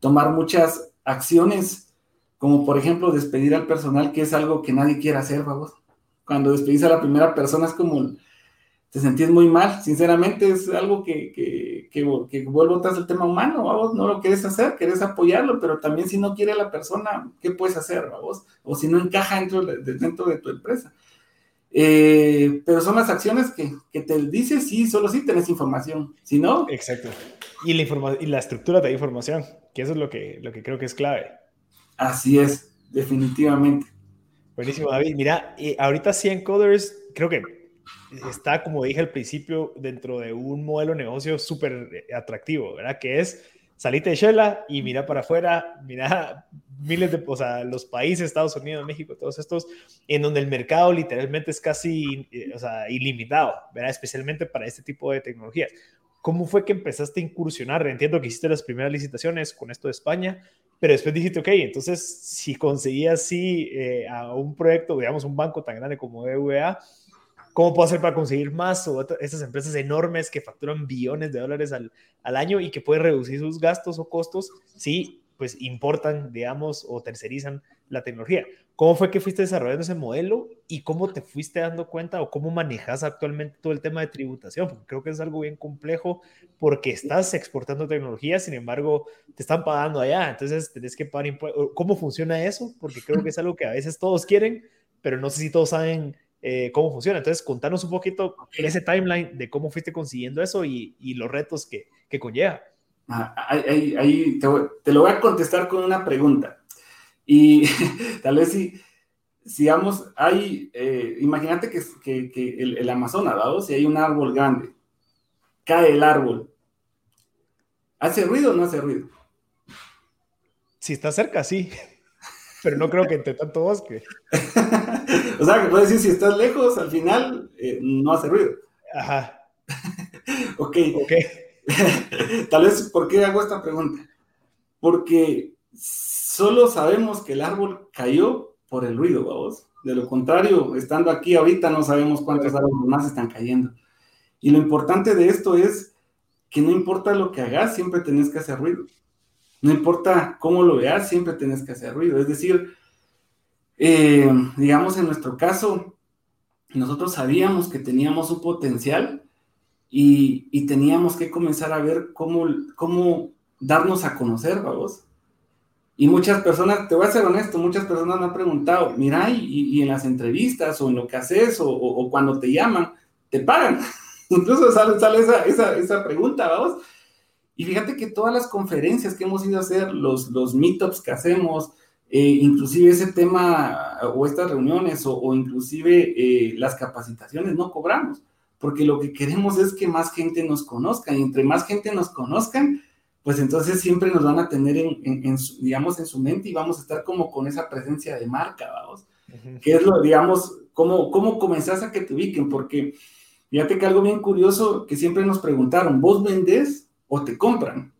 tomar muchas acciones, como por ejemplo despedir al personal, que es algo que nadie quiere hacer, vamos. Cuando despedís a la primera persona es como, te sentís muy mal. Sinceramente, es algo que, que, que, que vuelvo atrás el tema humano, vos no lo quieres hacer, quieres apoyarlo, pero también si no quiere la persona, ¿qué puedes hacer, vos? O si no encaja dentro de, dentro de tu empresa. Eh, pero son las acciones que, que te dices sí, solo si sí tenés información, si no... Exacto. Y la, y la estructura de información, que eso es lo que, lo que creo que es clave. Así es, definitivamente. Buenísimo, David. Mira, ahorita 100 Coders, creo que está, como dije al principio, dentro de un modelo de negocio súper atractivo, ¿verdad? Que es salite de Shela y mira para afuera, mira miles de, o sea, los países, Estados Unidos, México, todos estos, en donde el mercado literalmente es casi, eh, o sea, ilimitado, ¿verdad? Especialmente para este tipo de tecnologías. ¿Cómo fue que empezaste a incursionar? Entiendo que hiciste las primeras licitaciones con esto de España, pero después dijiste, ok, entonces si conseguías sí eh, a un proyecto, digamos, un banco tan grande como BVA, ¿cómo puedo hacer para conseguir más? O esas empresas enormes que facturan billones de dólares al, al año y que pueden reducir sus gastos o costos si pues importan, digamos, o tercerizan la tecnología. ¿Cómo fue que fuiste desarrollando ese modelo y cómo te fuiste dando cuenta o cómo manejas actualmente todo el tema de tributación? Porque creo que es algo bien complejo porque estás exportando tecnología, sin embargo, te están pagando allá, entonces tenés que pagar impuestos. ¿Cómo funciona eso? Porque creo que es algo que a veces todos quieren, pero no sé si todos saben eh, cómo funciona. Entonces, contanos un poquito ese timeline de cómo fuiste consiguiendo eso y, y los retos que, que conlleva. Ahí, te, lo voy a contestar con una pregunta. Y tal vez si, si vamos, hay, eh, imagínate que, que, que el, el, Amazonas, ¿verdad? Si hay un árbol grande, cae el árbol, ¿hace ruido o no hace ruido? Si está cerca, sí. Pero no creo que entre tanto bosque. o sea, que puedes decir, si estás lejos, al final eh, no hace ruido. Ajá. ok. Ok. Tal vez, ¿por qué hago esta pregunta? Porque solo sabemos que el árbol cayó por el ruido, vamos. De lo contrario, estando aquí ahorita no sabemos cuántos árboles más están cayendo. Y lo importante de esto es que no importa lo que hagas, siempre tenés que hacer ruido. No importa cómo lo veas, siempre tenés que hacer ruido. Es decir, eh, digamos en nuestro caso, nosotros sabíamos que teníamos un potencial y, teníamos que comenzar a ver cómo, cómo darnos a conocer, vamos. Y muchas personas, te voy a ser honesto, muchas personas me han preguntado, mira, y, en las entrevistas o en lo que haces o, o, cuando te llaman, te pagan. Incluso sale, sale esa, esa, esa, pregunta, vamos. Y fíjate que todas las conferencias que hemos ido a hacer, los, los meetups que hacemos, eh, inclusive ese tema o estas reuniones o, o inclusive eh, las capacitaciones, no cobramos porque lo que queremos es que más gente nos conozca y entre más gente nos conozcan, pues entonces siempre nos van a tener en, digamos, en su mente y vamos a estar como con esa presencia de marca, vamos. Que es lo, digamos, cómo, cómo comenzás a que te ubiquen, porque fíjate que algo bien curioso que siempre nos preguntaron, ¿vos vendés o te compran?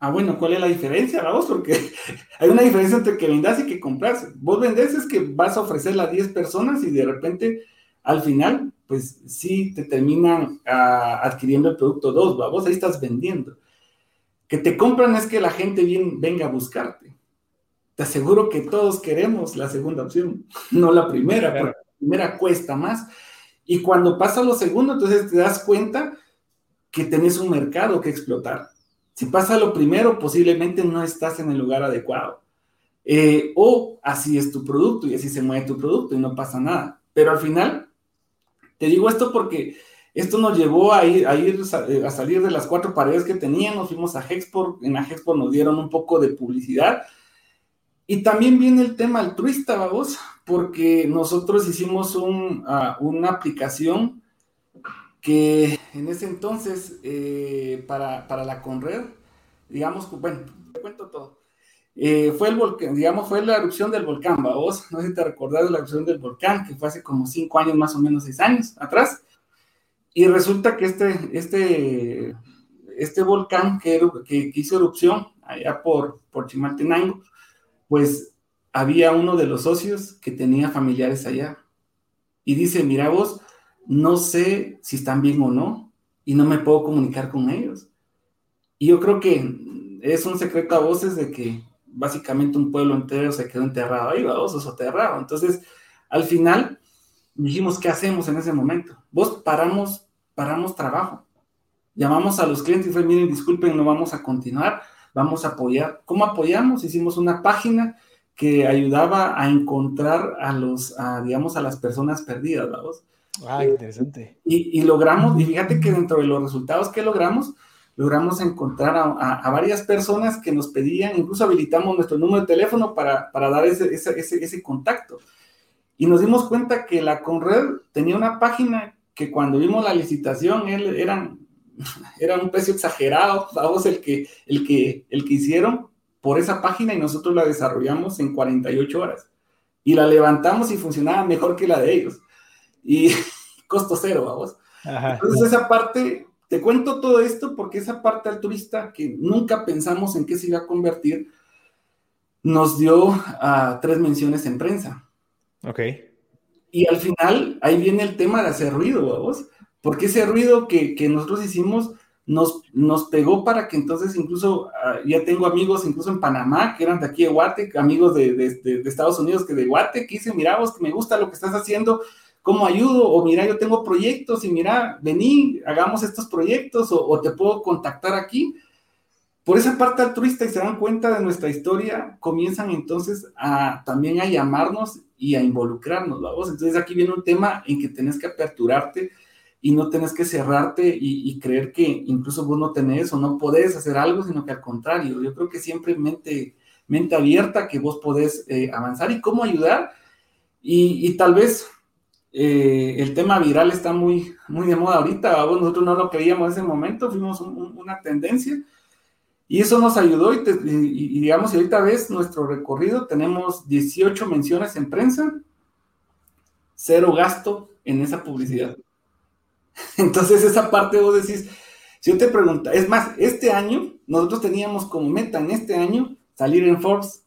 Ah, bueno, ¿cuál es la diferencia, vamos? Porque hay una diferencia entre que vendas y que compras. Vos vendés es que vas a ofrecerla a 10 personas y de repente al final, pues sí te terminan ah, adquiriendo el producto dos, vos ahí estás vendiendo. Que te compran es que la gente bien, venga a buscarte. Te aseguro que todos queremos la segunda opción, no la primera, porque la primera cuesta más. Y cuando pasa lo segundo, entonces te das cuenta que tenés un mercado que explotar. Si pasa lo primero, posiblemente no estás en el lugar adecuado. Eh, o así es tu producto y así se mueve tu producto y no pasa nada. Pero al final te digo esto porque esto nos llevó a ir, a ir a salir de las cuatro paredes que teníamos, fuimos a Hexport, en la Hexport nos dieron un poco de publicidad. Y también viene el tema altruista, vamos, porque nosotros hicimos un, uh, una aplicación que en ese entonces, eh, para, para, la Conred, digamos, bueno, te cuento todo. Eh, fue el volcán, digamos, fue la erupción del volcán, vos, no sé si te recordás de la erupción del volcán, que fue hace como cinco años, más o menos seis años atrás, y resulta que este, este, este volcán que, que, hizo erupción allá por, por Chimaltenango, pues había uno de los socios que tenía familiares allá, y dice, mira vos, no sé si están bien o no, y no me puedo comunicar con ellos. Y yo creo que es un secreto a voces de que básicamente un pueblo entero se quedó enterrado ahí, vamos, o soterrado. Entonces, al final, dijimos, ¿qué hacemos en ese momento? Vos paramos paramos trabajo. Llamamos a los clientes y fue, miren, disculpen, no vamos a continuar, vamos a apoyar. ¿Cómo apoyamos? Hicimos una página que ayudaba a encontrar a los, digamos, a las personas perdidas, ¿vamos? Ah, interesante. Y, y, logramos, y fíjate que dentro de los resultados que logramos, logramos encontrar a, varias personas que nos pedían, incluso habilitamos nuestro número de teléfono para, para dar ese, ese, ese, ese, contacto. Y nos dimos cuenta que la Conred tenía una página que cuando vimos la licitación él, eran, era un precio exagerado, vamos, el que, el, que, el que hicieron por esa página y nosotros la desarrollamos en 48 horas. Y la levantamos y funcionaba mejor que la de ellos. Y costo cero, vamos. Entonces esa parte te cuento todo esto porque esa parte altruista que nunca pensamos en qué se iba a convertir, nos dio uh, tres menciones en prensa. Ok. Y al final, ahí viene el tema de hacer ruido, vamos, porque ese ruido que, que nosotros hicimos nos, nos, pegó para que entonces incluso, uh, ya tengo amigos incluso en Panamá, que eran de aquí de Guate, amigos de, de, de, Estados Unidos que de Guate, que dicen, mira vos, que me gusta lo que estás haciendo, ¿cómo ayudo? O mira, yo tengo proyectos y mira, vení, hagamos estos proyectos o, te puedo contactar aquí. Por esa parte altruista y se dan cuenta de nuestra historia, comienzan entonces a también a llamarnos y a involucrarnos, vamos. Entonces aquí viene un tema en que tenés que aperturarte y no tenés que cerrarte y, creer que incluso vos no tenés o no podés hacer algo, sino que al contrario, yo creo que siempre mente, mente abierta que vos podés eh, avanzar y cómo ayudar. Y, y tal vez eh, el tema viral está muy, muy de moda ahorita, nosotros no lo creíamos en ese momento, fuimos una tendencia y eso nos ayudó y, digamos, y ahorita ves nuestro recorrido, tenemos 18 menciones en prensa, cero gasto en esa publicidad. Entonces esa parte vos decís, si yo te pregunto, es más, este año nosotros teníamos como meta en este año salir en Forbes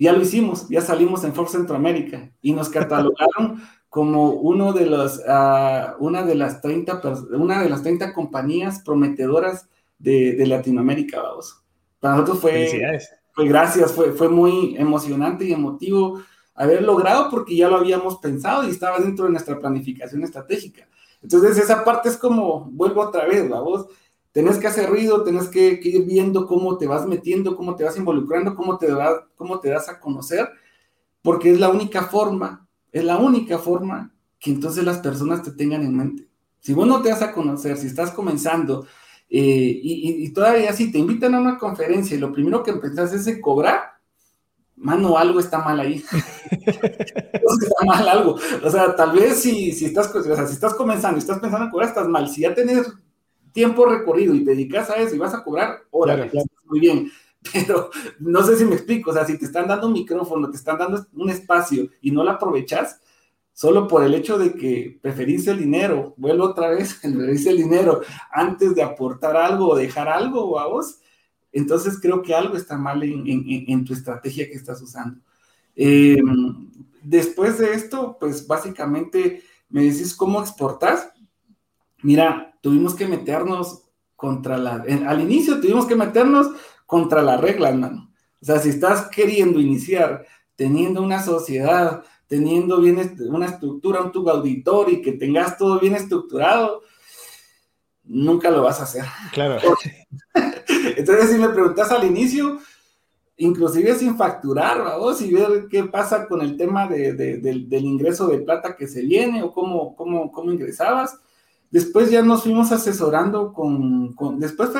ya lo hicimos, ya salimos en Forbes Centroamérica y nos catalogaron como uno de los, uh, una, de las 30, una de las 30 compañías prometedoras de, de Latinoamérica, vamos. Para nosotros fue, fue gracias, fue, fue muy emocionante y emotivo haber logrado porque ya lo habíamos pensado y estaba dentro de nuestra planificación estratégica. Entonces esa parte es como, vuelvo otra vez, vamos, tenés que hacer ruido, tenés que, ir viendo cómo te vas metiendo, cómo te vas involucrando, cómo te, va, cómo te das a conocer, porque es la única forma, es la única forma que entonces las personas te tengan en mente. Si vos no te das a conocer, si estás comenzando eh, y, todavía si te invitan a una conferencia y lo primero que empezás es cobrar, mano, algo está mal ahí. está mal algo. O sea, tal vez si, si, estás, o sea, si estás comenzando y estás pensando en cobrar, estás mal. Si ya tenés tiempo recorrido y te dedicas a eso y vas a cobrar, órale, muy bien. Pero no sé si me explico, o sea, si te están dando un micrófono, te están dando un espacio y no lo aprovechas, solo por el hecho de que preferís el dinero, vuelvo otra vez, preferís el dinero antes de aportar algo o dejar algo a vos, entonces creo que algo está mal en, tu estrategia que estás usando. Em, después de esto, pues básicamente me decís cómo exportar. Mira, tuvimos que meternos contra la, al inicio tuvimos que meternos contra la regla, hermano. O sea, si estás queriendo iniciar teniendo una sociedad, teniendo bien una estructura, un tubo auditor y que tengas todo bien estructurado, nunca lo vas a hacer. Claro. Entonces, si me preguntas al inicio, inclusive sin facturar, vamos, y ver qué pasa con el tema de, del ingreso de plata que se viene o cómo, cómo, cómo ingresabas, Después ya nos fuimos asesorando con, después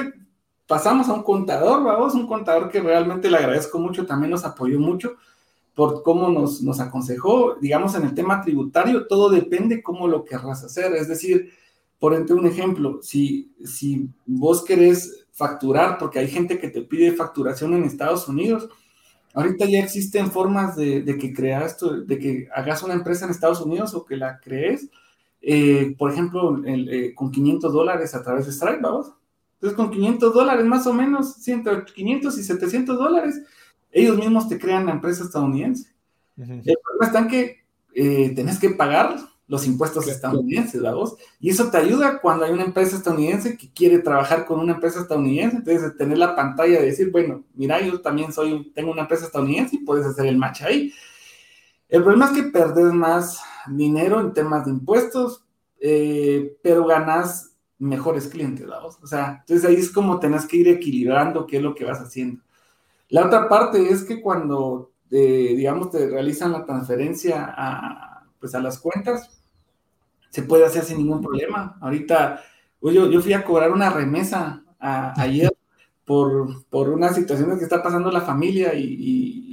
pasamos a un contador, vamos, un contador que realmente le agradezco mucho, también nos apoyó mucho por cómo nos, nos aconsejó, digamos, en el tema tributario, todo depende cómo lo querrás hacer, es decir, por ejemplo, un ejemplo, si, si vos querés facturar, porque hay gente que te pide facturación en Estados Unidos, ahorita ya existen formas de, de que creas, de que hagas una empresa en Estados Unidos o que la crees, eh, por ejemplo, eh, con 500 dólares a través de Stripe, vamos. Entonces, con 500 dólares más o menos, entre 500 y 700 dólares, ellos mismos te crean la empresa estadounidense. El problema está en que eh, tenés que pagar los impuestos estadounidenses, ¿vamos? Y eso te ayuda cuando hay una empresa estadounidense que quiere trabajar con una empresa estadounidense, entonces tener la pantalla de decir, bueno, mira, yo también soy, tengo una empresa estadounidense y puedes hacer el match ahí. El problema es que perdes más dinero en temas de impuestos, eh, pero ganas mejores clientes, ¿vamos? O sea, entonces ahí es como tenés que ir equilibrando qué es lo que vas haciendo. La otra parte es que cuando, eh, digamos, te realizan la transferencia a, pues a las cuentas, se puede hacer sin ningún problema. Ahorita, pues, yo, yo fui a cobrar una remesa ayer por, por una situación que está pasando la familia y,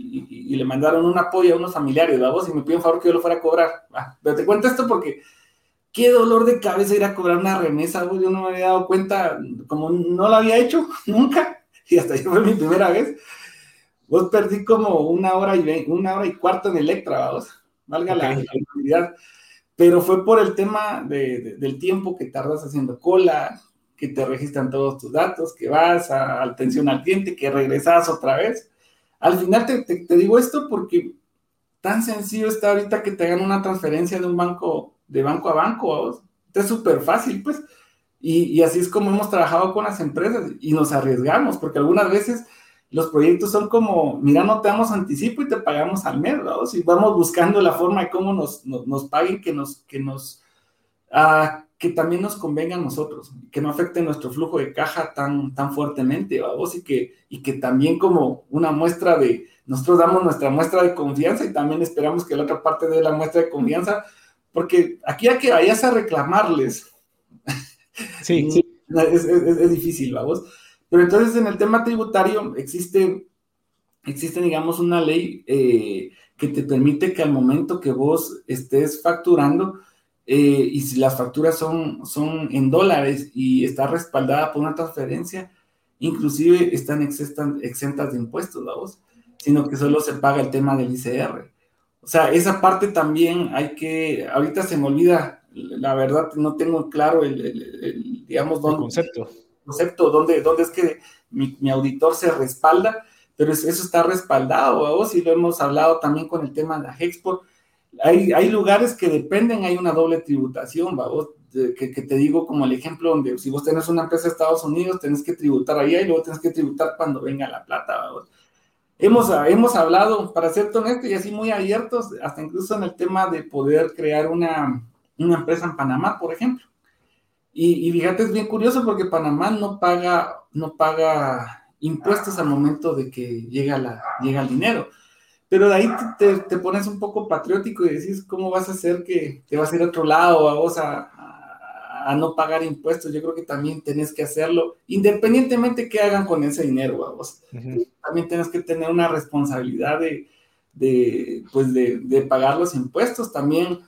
le mandaron un apoyo a unos familiares, vamos, y me piden favor que yo lo fuera a cobrar. Ah, pero te cuento esto porque qué dolor de cabeza ir a cobrar una remesa, yo no me había dado cuenta, como no lo había hecho nunca, y hasta yo fue mi primera vez. Vos perdí como una hora y una hora y cuarto en Electra, vamos, valga la, la pero fue por el tema del tiempo que tardas haciendo cola, que te registran todos tus datos, que vas a, atención al cliente, que regresas otra vez. Al final te, digo esto porque tan sencillo está ahorita que te hagan una transferencia de un banco, de banco a banco, es súper fácil, pues. Y, y, así es como hemos trabajado con las empresas y nos arriesgamos, porque algunas veces los proyectos son como, mira, no te damos anticipo y te pagamos al mes, ¿no? Si vamos buscando la forma de cómo nos, nos, paguen, que nos, que nos, uh, que también nos convenga a nosotros, que no afecte nuestro flujo de caja tan, tan fuertemente, vamos, y que, y que también como una muestra de, nosotros damos nuestra muestra de confianza y también esperamos que la otra parte dé la muestra de confianza, porque aquí hay que vayas a reclamarles. Sí, sí. Es, es, difícil, vamos. Pero entonces en el tema tributario existe, existe digamos, una ley eh, que te permite que al momento que vos estés facturando, eh, y si las facturas son, son en dólares y está respaldada por una transferencia, inclusive están exentas, de impuestos, vos, sino que solo se paga el tema del ICR. O sea, esa parte también hay que, ahorita se me olvida, la verdad no tengo claro el, digamos, dónde, concepto. concepto, dónde, dónde es que mi, auditor se respalda, pero eso está respaldado, vos, y lo hemos hablado también con el tema de la Hexport, hay, lugares que dependen, hay una doble tributación, que, te digo como el ejemplo donde si vos tenés una empresa de Estados Unidos, tenés que tributar allá y luego tenés que tributar cuando venga la plata. Hemos, hemos hablado, para ser honesto y así muy abiertos, hasta incluso en el tema de poder crear una, empresa en Panamá, por ejemplo. Y, y, fíjate, es bien curioso porque Panamá no paga, no paga impuestos al momento de que llega, la, llega el dinero. Pero de ahí te, pones un poco patriótico y decís, ¿cómo vas a hacer que te vas a ir a otro lado, a a, a, no pagar impuestos? Yo creo que también tenés que hacerlo, independientemente que hagan con ese dinero, a vos. También tienes que tener una responsabilidad de, de pues de, de, pagar los impuestos. También,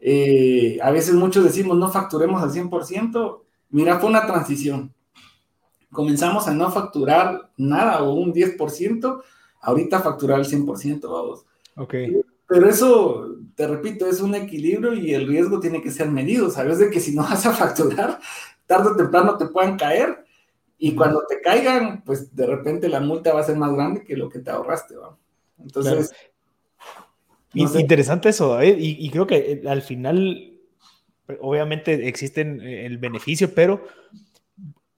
eh, a veces muchos decimos, no facturemos al 100%. Mira, fue una transición. Comenzamos a no facturar nada o un 10%, ahorita facturar el 100%, vamos. Ok. Pero eso, te repito, es un equilibrio y el riesgo tiene que ser medido. Sabes de que si no vas a facturar, tarde o temprano te puedan caer y cuando te caigan, pues de repente la multa va a ser más grande que lo que te ahorraste, ¿va? Entonces... Interesante eso, ¿eh? y, y, creo que eh, al final, obviamente existen eh, el beneficio, pero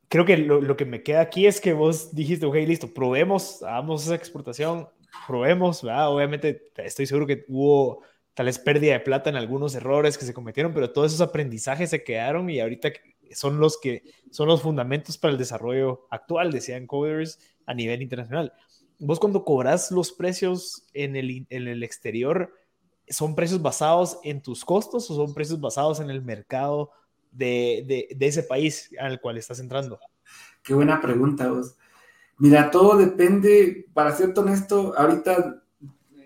creo que lo, que me queda aquí es que vos dijiste, ok, listo, probemos, hagamos esa exportación, probemos, ¿verdad? Obviamente estoy seguro que hubo tal vez pérdida de plata en algunos errores que se cometieron, pero todos esos aprendizajes se quedaron y ahorita son los que son los fundamentos para el desarrollo actual, decían coders a nivel internacional. Vos cuando cobras los precios en el, en el exterior, ¿son precios basados en tus costos o son precios basados en el mercado de, ese país al cual estás entrando? Qué buena pregunta vos. Mira, todo depende, para ser honesto, ahorita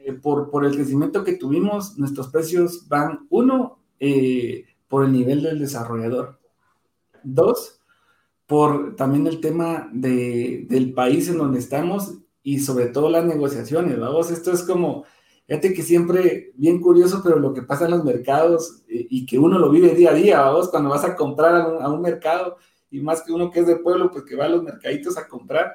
eh, por, por, el crecimiento que tuvimos, nuestros precios van, uno, eh, por el nivel del desarrollador. Dos, por también el tema de, del país en donde estamos y sobre todo las negociaciones, vamos, esto es como, Fíjate que siempre, bien curioso, pero lo que pasa en los mercados eh, y que uno lo vive día a día, vos cuando vas a comprar a un, mercado y más que uno que es de pueblo, pues que va a los mercaditos a comprar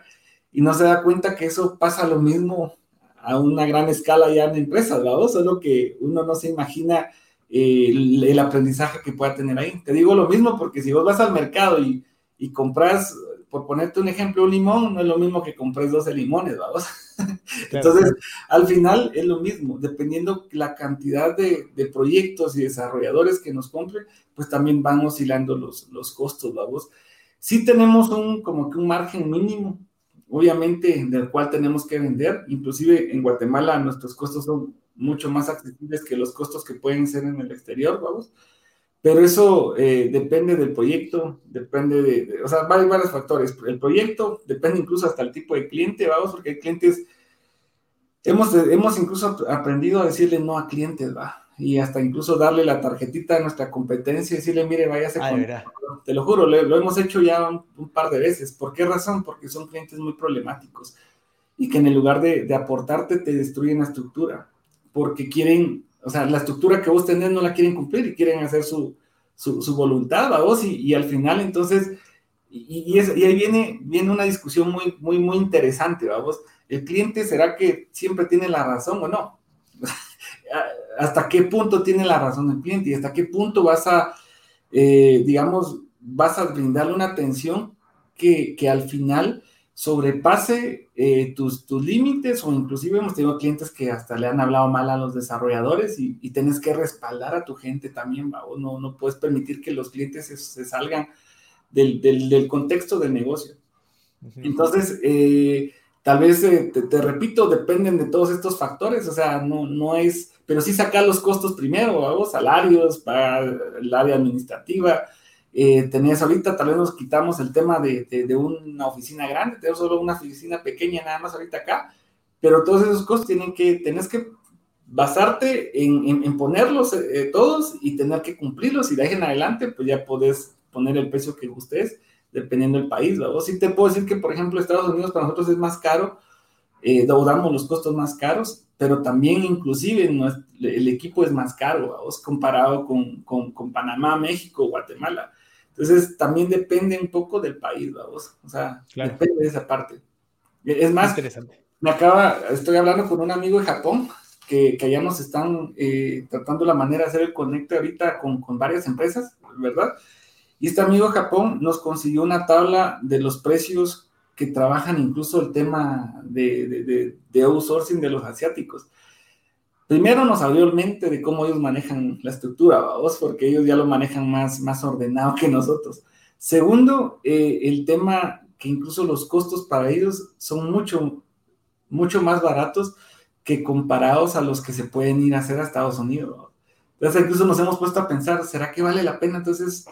y no se da cuenta que eso pasa lo mismo a una gran escala ya en empresas, ¿verdad? Solo que uno no se imagina eh, el, aprendizaje que pueda tener ahí. Te digo lo mismo porque si vos vas al mercado y compras por ponerte un ejemplo, un limón no es lo mismo que compres 12 limones, vamos. Entonces, al final es lo mismo, dependiendo la cantidad de, proyectos y desarrolladores que nos compren, pues también van oscilando los, los costos, vamos. Sí tenemos un, como que un margen mínimo, obviamente, del cual tenemos que vender. Inclusive en Guatemala nuestros costos son mucho más accesibles que los costos que pueden ser en el exterior, vamos. Pero eso eh, depende del proyecto, depende de, o sea, hay varios factores. El proyecto depende incluso hasta el tipo de cliente, vamos, porque hay clientes, hemos, hemos incluso aprendido a decirle no a clientes, va, y hasta incluso darle la tarjetita a nuestra competencia y decirle, mire, váyase con... Te lo juro, lo, hemos hecho ya un, par de veces. ¿Por qué razón? Porque son clientes muy problemáticos y que en el lugar de, de aportarte te destruyen la estructura, porque quieren o sea, la estructura que vos tenés no la quieren cumplir y quieren hacer su, su, voluntad a vos y, al final entonces, y, ahí viene, viene una discusión muy, muy, muy interesante, vamos. ¿El cliente será que siempre tiene la razón o no? ¿Hasta qué punto tiene la razón el cliente y hasta qué punto vas a, eh, digamos, vas a brindarle una atención que, que al final sobrepase eh, tus, tus límites o inclusive hemos tenido clientes que hasta le han hablado mal a los desarrolladores y, y tienes que respaldar a tu gente también, No, no puedes permitir que los clientes se, salgan del, del, contexto del negocio. Entonces, eh, tal vez, eh, te, repito, dependen de todos estos factores, o sea, no, no es, pero sí sacar los costos primero, salarios para el área administrativa, eh, tenías ahorita, tal vez nos quitamos el tema de, de, una oficina grande, tenemos solo una oficina pequeña nada más ahorita acá, pero todos esos costos tienen que, tenés que basarte en, en, ponerlos eh, todos y tener que cumplirlos y de ahí en adelante pues ya podés poner el precio que gustes dependiendo del país, O sí te puedo decir que, por ejemplo, Estados Unidos para nosotros es más caro, eh, damos los costos más caros, pero también inclusive el equipo es más caro, ¿vos? comparado con, con, con Panamá, México, Guatemala. Entonces, también depende un poco del país, vamos. O sea, depende de esa parte. Es más, Interesante. me acaba, estoy hablando con un amigo de Japón que, que allá nos están eh, tratando la manera de hacer el conecte ahorita con, con, varias empresas, ¿verdad? Y este amigo de Japón nos consiguió una tabla de los precios que trabajan incluso el tema de, de, de, de outsourcing de los asiáticos primero nos abrió el mente de cómo ellos manejan la estructura, vamos, porque ellos ya lo manejan más, más ordenado que nosotros. Segundo, eh, el tema que incluso los costos para ellos son mucho, mucho más baratos que comparados a los que se pueden ir a hacer a Estados Unidos. Entonces, incluso nos hemos puesto a pensar, ¿será que vale la pena entonces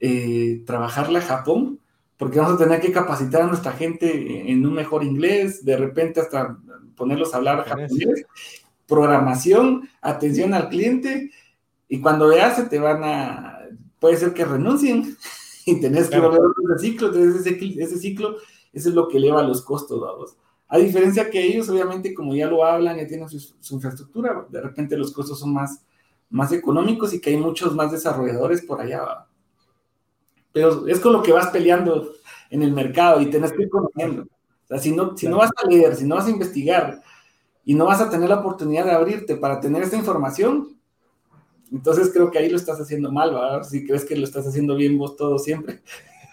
eh, trabajarle a Japón? Porque vamos a tener que capacitar a nuestra gente en un mejor inglés, de repente hasta ponerlos a hablar japonés programación, atención al cliente, y cuando veas se te van a, puede ser que renuncien y tenés que volver a ese ciclo, entonces ese, ese, ciclo, eso es lo que eleva los costos, vamos. A diferencia que ellos, obviamente, como ya lo hablan, ya tienen su, infraestructura, de repente los costos son más, más económicos y que hay muchos más desarrolladores por allá. Pero es con lo que vas peleando en el mercado y tenés que ir conociendo. O sea, si no, si no vas a leer, si no vas a investigar, y no vas a tener la oportunidad de abrirte para tener esta información, entonces creo que ahí lo estás haciendo mal, ¿verdad? Si crees que lo estás haciendo bien vos todo siempre.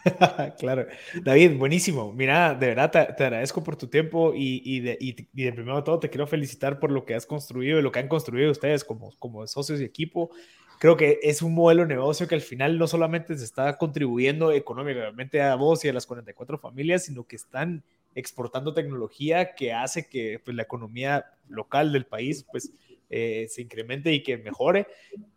claro. David, buenísimo. Mira, de verdad te, agradezco por tu tiempo y, y, de, y, de, primero todo te quiero felicitar por lo que has construido y lo que han construido ustedes como, como socios y equipo. Creo que es un modelo de negocio que al final no solamente se está contribuyendo económicamente a vos y a las 44 familias, sino que están exportando tecnología que hace que pues, la economía local del país pues, eh, se incremente y que mejore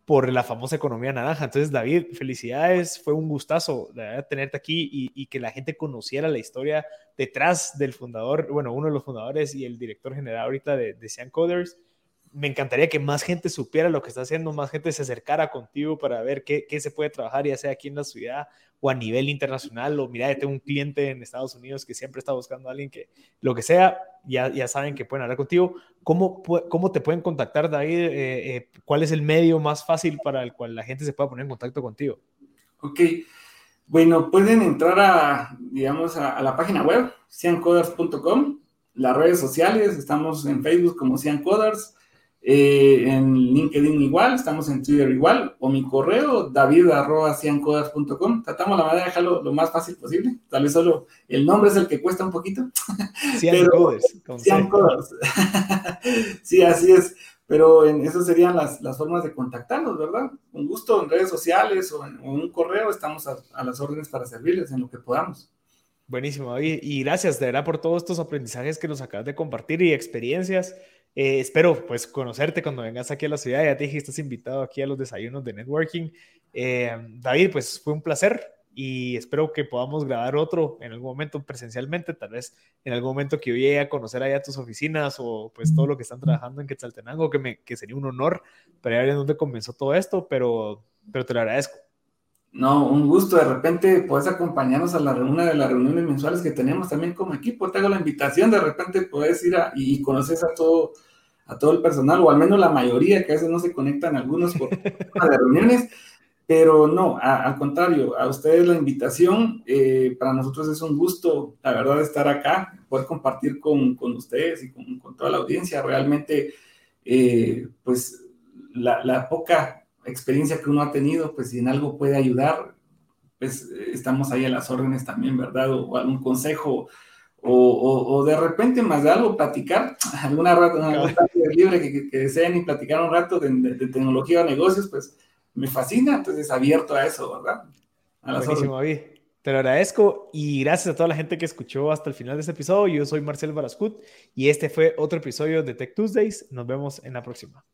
por la famosa economía naranja. Entonces, David, felicidades, fue un gustazo tenerte aquí y, que la gente conociera la historia detrás del fundador, bueno, uno de los fundadores y el director general ahorita de, de Sean Coders me encantaría que más gente supiera lo que está haciendo, más gente se acercara contigo para ver qué, qué, se puede trabajar, ya sea aquí en la ciudad o a nivel internacional, o mira, tengo un cliente en Estados Unidos que siempre está buscando a alguien que, lo que sea, ya, ya saben que pueden hablar contigo. ¿Cómo, cómo te pueden contactar, David? Eh, eh, ¿Cuál es el medio más fácil para el cual la gente se pueda poner en contacto contigo? Ok, bueno, pueden entrar a, digamos, a, la página web, ciancoders.com, las redes sociales, estamos en Facebook como ciancoders, Eh, en LinkedIn igual, estamos en Twitter igual, o mi correo, david.ciancoders.com. Tratamos la manera de dejarlo lo más fácil posible. Tal vez solo el nombre es el que cuesta un poquito. Ciancoders. Ciancoders. sí, así es. Pero en, esas serían las, las, formas de contactarnos, ¿verdad? Un gusto en redes sociales o en, un correo, estamos a, a las órdenes para servirles en lo que podamos. Buenísimo, David. Y gracias de verdad por todos estos aprendizajes que nos acabas de compartir y experiencias. Eh, espero pues conocerte cuando vengas aquí a la ciudad. Ya te dije, estás invitado aquí a los desayunos de networking. Eh, David, pues fue un placer y espero que podamos grabar otro en algún momento presencialmente, tal vez en algún momento que yo llegue a conocer allá tus oficinas o pues todo lo que están trabajando en Quetzaltenango, que, me, que sería un honor para ver en dónde comenzó todo esto, pero, pero te lo agradezco. No, un gusto. De repente puedes acompañarnos a la una de las reuniones mensuales que tenemos también como equipo. Te hago la invitación. De repente puedes ir a, y conoces a todo, a todo el personal, o al menos la mayoría, que a veces no se conectan algunos por de reuniones. Pero no, al contrario, a ustedes la invitación. Eh, para nosotros es un gusto, la verdad, estar acá, poder compartir con, con ustedes y con, con, toda la audiencia. Realmente, eh, pues la, la poca experiencia que uno ha tenido, pues si en algo puede ayudar, pues estamos ahí a las órdenes también, ¿verdad? O, algún consejo, o, de repente más de algo, platicar, alguna rato, una libre que, que, deseen y platicar un rato de, tecnología o negocios, pues me fascina, entonces abierto a eso, ¿verdad? A las Buenísimo, Te lo agradezco y gracias a toda la gente que escuchó hasta el final de este episodio. Yo soy Marcel Barascut y este fue otro episodio de Tech Tuesdays. Nos vemos en la próxima.